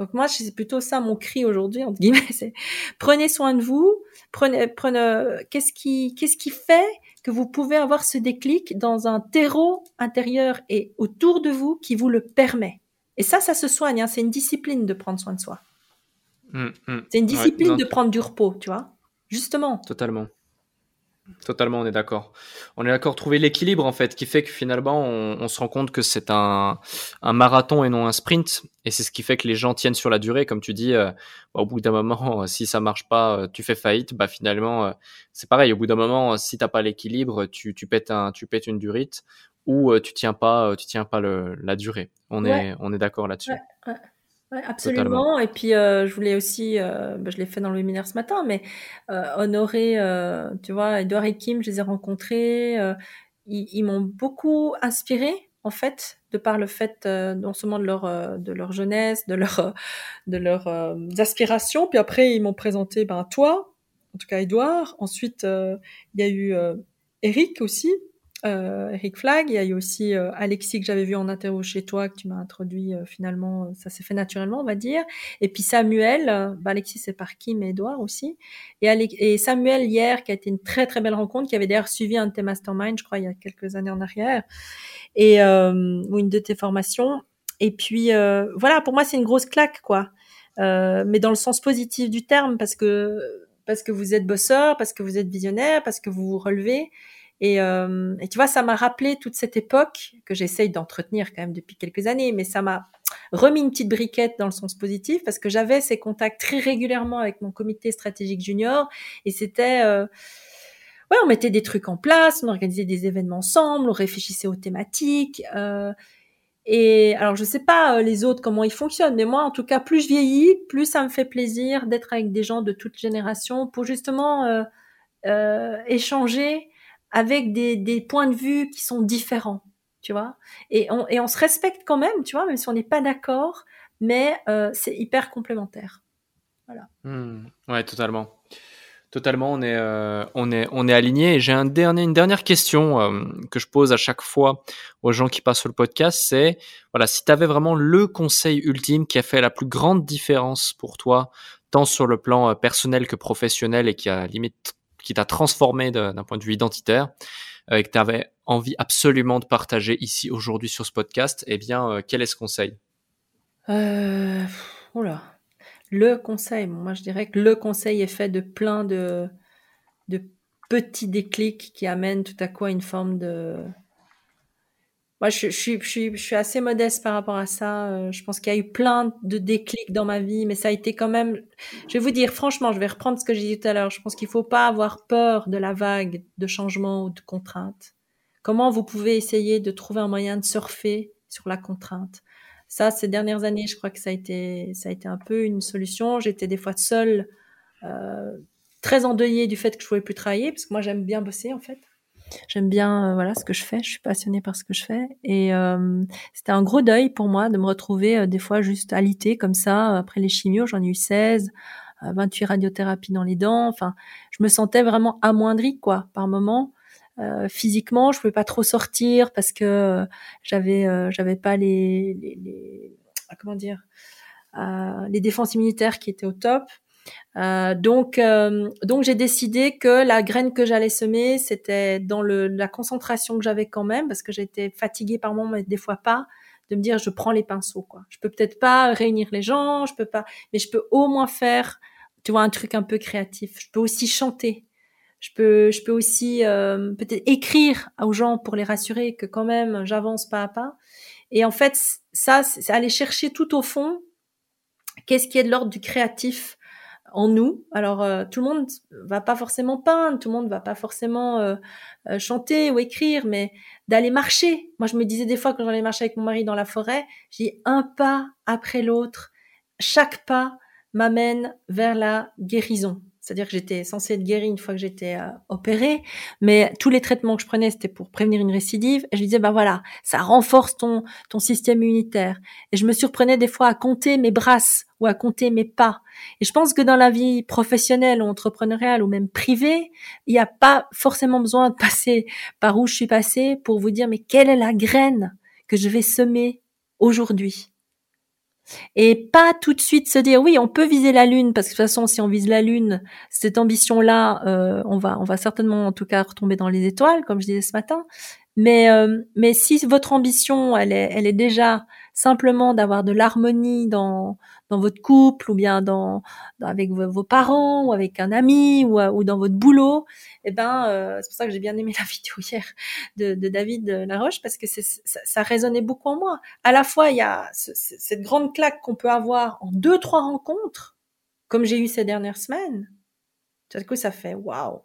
Donc moi, c'est plutôt ça mon cri aujourd'hui entre guillemets, c'est prenez soin de vous, prenez, prenez, qu'est-ce qui, qu'est-ce qui fait que vous pouvez avoir ce déclic dans un terreau intérieur et autour de vous qui vous le permet? Et ça, ça se soigne. Hein, c'est une discipline de prendre soin de soi. Mmh, mmh. C'est une discipline de prendre du repos, tu vois. Justement. Totalement. Totalement, on est d'accord. On est d'accord, trouver l'équilibre en fait, qui fait que finalement on, se rend compte que c'est un, marathon et non un sprint, et c'est ce qui fait que les gens tiennent sur la durée, comme tu dis. Euh, au bout d'un moment, si ça marche pas, euh, tu fais faillite. Bah finalement, euh, c'est pareil. Au bout d'un moment, si t'as pas l'équilibre, tu, tu pètes un, tu pètes une durite, ou tu tiens pas, tu tiens pas le, la durée. On est, on est d'accord là-dessus. Ouais, absolument. Et puis, euh, je voulais aussi, euh, bah, je l'ai fait dans le webinaire ce matin, mais euh, honorer, euh, tu vois, Edouard et Kim, je les ai rencontrés. Euh, ils, ils m'ont beaucoup inspiré, en fait, de par le fait non seulement de leur de leur jeunesse, de leur de leurs aspirations. Puis après, ils m'ont présenté, ben toi, en tout cas Edouard. Ensuite, il y a eu Eric aussi, euh, Eric Flag, il y a eu aussi euh, Alexis que j'avais vu en interview chez toi, que tu m'as introduit euh, finalement, euh, ça s'est fait naturellement, on va dire. Et puis Samuel, bah, Alexis c'est par Kim et Edouard aussi. Et, et, Samuel hier, qui a été une très très belle rencontre, qui avait d'ailleurs suivi un de tes masterminds, je crois, il y a quelques années en arrière, et ou une de tes formations. Et puis voilà, pour moi c'est une grosse claque, quoi. mais dans le sens positif du terme, parce que parce que vous êtes bosseur, parce que vous êtes visionnaire, parce que vous vous relevez. Et, euh, tu vois, ça m'a rappelé toute cette époque que j'essaye d'entretenir quand même depuis quelques années, mais ça m'a remis une petite briquette dans le sens positif parce que j'avais ces contacts très régulièrement avec mon comité stratégique junior et c'était euh, ouais, on mettait des trucs en place, on organisait des événements ensemble, on réfléchissait aux thématiques. Euh, Et alors, je sais pas euh, les autres comment ils fonctionnent, mais moi, en tout cas, plus je vieillis, plus ça me fait plaisir d'être avec des gens de toute génération pour justement euh, euh, échanger avec des, points de vue qui sont différents, tu vois. Et on, se respecte quand même, tu vois, même si on n'est pas d'accord, mais euh, c'est hyper complémentaire. Voilà. Mmh. ouais, totalement. Totalement, on est, euh, aligné. Et j'ai une dernière question euh, que je pose à chaque fois aux gens qui passent sur le podcast, c'est voilà, si tu avais vraiment le conseil ultime qui a fait la plus grande différence pour toi, tant sur le plan euh, personnel que professionnel, et qui a limite, qui t'a transformé d'un point de vue identitaire, euh, et que tu avais envie absolument de partager ici aujourd'hui sur ce podcast, eh bien, euh, quel est ce conseil? Euh, le conseil. Moi, je dirais que le conseil est fait de plein de, de petits déclics qui amènent tout à coup à une forme de. Moi, je, je, je, je suis assez modeste par rapport à ça. Euh, je pense qu'il y a eu plein de déclics dans ma vie, mais ça a été quand même. Je vais vous dire, franchement, je vais reprendre ce que j'ai dit tout à l'heure. Je pense qu'il faut pas avoir peur de la vague de changement ou de contrainte. Comment vous pouvez essayer de trouver un moyen de surfer sur la contrainte? Ça, ces dernières années, je crois que ça a été, ça a été un peu une solution. J'étais des fois seule, euh, très endeuillée du fait que je pouvais plus travailler, parce que moi, j'aime bien bosser, en fait. J'aime bien, euh, voilà, ce que je fais. Je suis passionnée par ce que je fais. Et euh, c'était un gros deuil pour moi de me retrouver euh, des fois juste alité comme ça. Après les chimios, j'en ai eu 16, 28 radiothérapies dans les dents. Enfin, je me sentais vraiment amoindrie, quoi, par moment. Euh, physiquement, je pouvais pas trop sortir parce que euh, j'avais euh, j'avais pas les, les, les, comment dire les défenses immunitaires qui étaient au top. Donc donc j'ai décidé que la graine que j'allais semer, c'était dans le, la concentration que j'avais quand même parce que j'étais fatiguée par moments, mais des fois pas de me dire je prends les pinceaux quoi. Je peux peut-être pas réunir les gens, je peux pas, mais je peux au moins faire, tu vois, un truc un peu créatif. Je peux aussi chanter. Je peux, je peux aussi euh, peut-être écrire aux gens pour les rassurer que quand même j'avance pas à pas. Et en fait, ça, c'est aller chercher tout au fond qu'est-ce qui est de l'ordre du créatif en nous. Alors, euh, tout le monde va pas forcément peindre, tout le monde va pas forcément euh, chanter ou écrire, mais d'aller marcher. Moi, je me disais des fois quand j'allais marcher avec mon mari dans la forêt, j'ai un pas après l'autre. Chaque pas m'amène vers la guérison. C'est-à-dire que j'étais censée être guérie une fois que j'étais euh, opérée, mais tous les traitements que je prenais, c'était pour prévenir une récidive. Et je disais, bah voilà, ça renforce ton, ton système immunitaire. Et je me surprenais des fois à compter mes brasses ou à compter mes pas. Et je pense que dans la vie professionnelle ou entrepreneuriale ou même privée, il n'y a pas forcément besoin de passer par où je suis passée pour vous dire, mais quelle est la graine que je vais semer aujourd'hui? Et pas tout de suite se dire oui, on peut viser la lune parce que de toute façon, si on vise la lune, cette ambition-là, euh, on va, on va certainement en tout cas retomber dans les étoiles, comme je disais ce matin. Mais, euh, mais si votre ambition, elle est, elle est déjà simplement d'avoir de l'harmonie dans, dans votre couple ou bien dans, avec vos, parents ou avec un ami ou, ou dans votre boulot, eh ben euh, c'est pour ça que j'ai bien aimé la vidéo hier de, David Laroche parce que ça, résonnait beaucoup en moi. À la fois il y a cette grande claque qu'on peut avoir en deux trois rencontres comme j'ai eu ces dernières semaines. Tout coup ça fait waouh.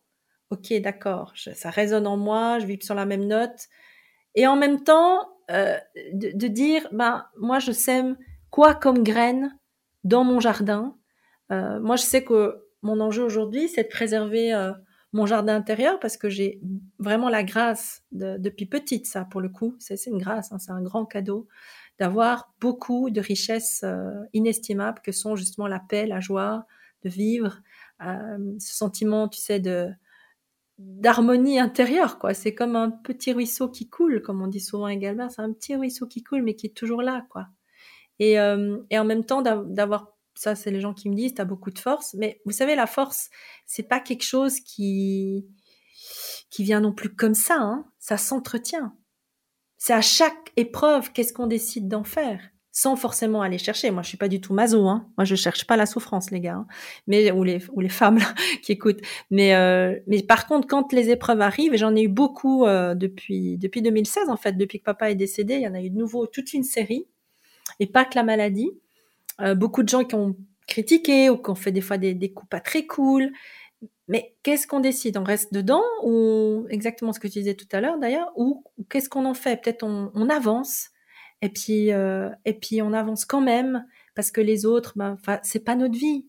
Ok d'accord, ça résonne en moi, je vis sur la même note et en même temps euh, de, de, dire ben moi je sème quoi comme graine dans mon jardin. Euh, moi, je sais que mon enjeu aujourd'hui, c'est de préserver euh, mon jardin intérieur parce que j'ai vraiment la grâce de, depuis petite, ça pour le coup, c'est une grâce, hein, c'est un grand cadeau d'avoir beaucoup de richesses euh, inestimables que sont justement la paix, la joie de vivre, euh, ce sentiment, tu sais, de d'harmonie intérieure, quoi. C'est comme un petit ruisseau qui coule, comme on dit souvent également. C'est un petit ruisseau qui coule, mais qui est toujours là, quoi. Et, euh, et en même temps d'avoir ça c'est les gens qui me disent tu as beaucoup de force mais vous savez la force c'est pas quelque chose qui qui vient non plus comme ça hein. ça s'entretient c'est à chaque épreuve qu'est-ce qu'on décide d'en faire? Sans forcément aller chercher moi je suis pas du tout maso hein. moi je cherche pas la souffrance les gars hein. mais ou les ou les femmes là, qui écoutent mais euh, mais par contre quand les épreuves arrivent et j'en ai eu beaucoup euh, depuis depuis 2016 en fait depuis que papa est décédé il y en a eu de nouveau toute une série et pas que la maladie. Euh, beaucoup de gens qui ont critiqué ou qui ont fait des fois des, des coups pas très cool. Mais qu'est-ce qu'on décide? On reste dedans ou exactement ce que tu disais tout à l'heure d'ailleurs ou, qu'est-ce qu'on en fait? Peut-être on, on, avance. Et puis euh, et puis on avance quand même parce que les autres, ben, c'est pas notre vie.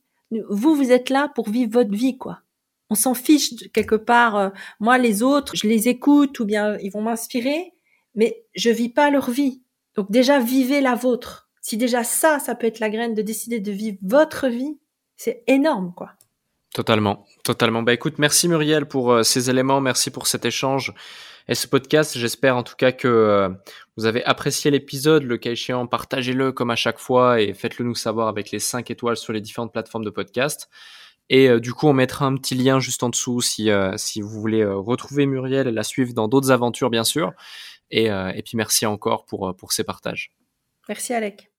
Vous, vous êtes là pour vivre votre vie, quoi. On s'en fiche quelque part. Euh, moi, les autres, je les écoute ou bien ils vont m'inspirer, mais je vis pas leur vie. Donc déjà, vivez la vôtre. Si déjà ça, ça peut être la graine de décider de vivre votre vie, c'est énorme, quoi. Totalement, totalement. Bah écoute, merci Muriel pour euh, ces éléments, merci pour cet échange et ce podcast. J'espère en tout cas que euh, vous avez apprécié l'épisode. Le cas échéant, partagez-le comme à chaque fois et faites-le nous savoir avec les 5 étoiles sur les différentes plateformes de podcast. Et euh, du coup, on mettra un petit lien juste en dessous si, si vous voulez retrouver Muriel et la suivre dans d'autres aventures, bien sûr. Et, et puis merci encore pour, pour ces partages. Merci Alec.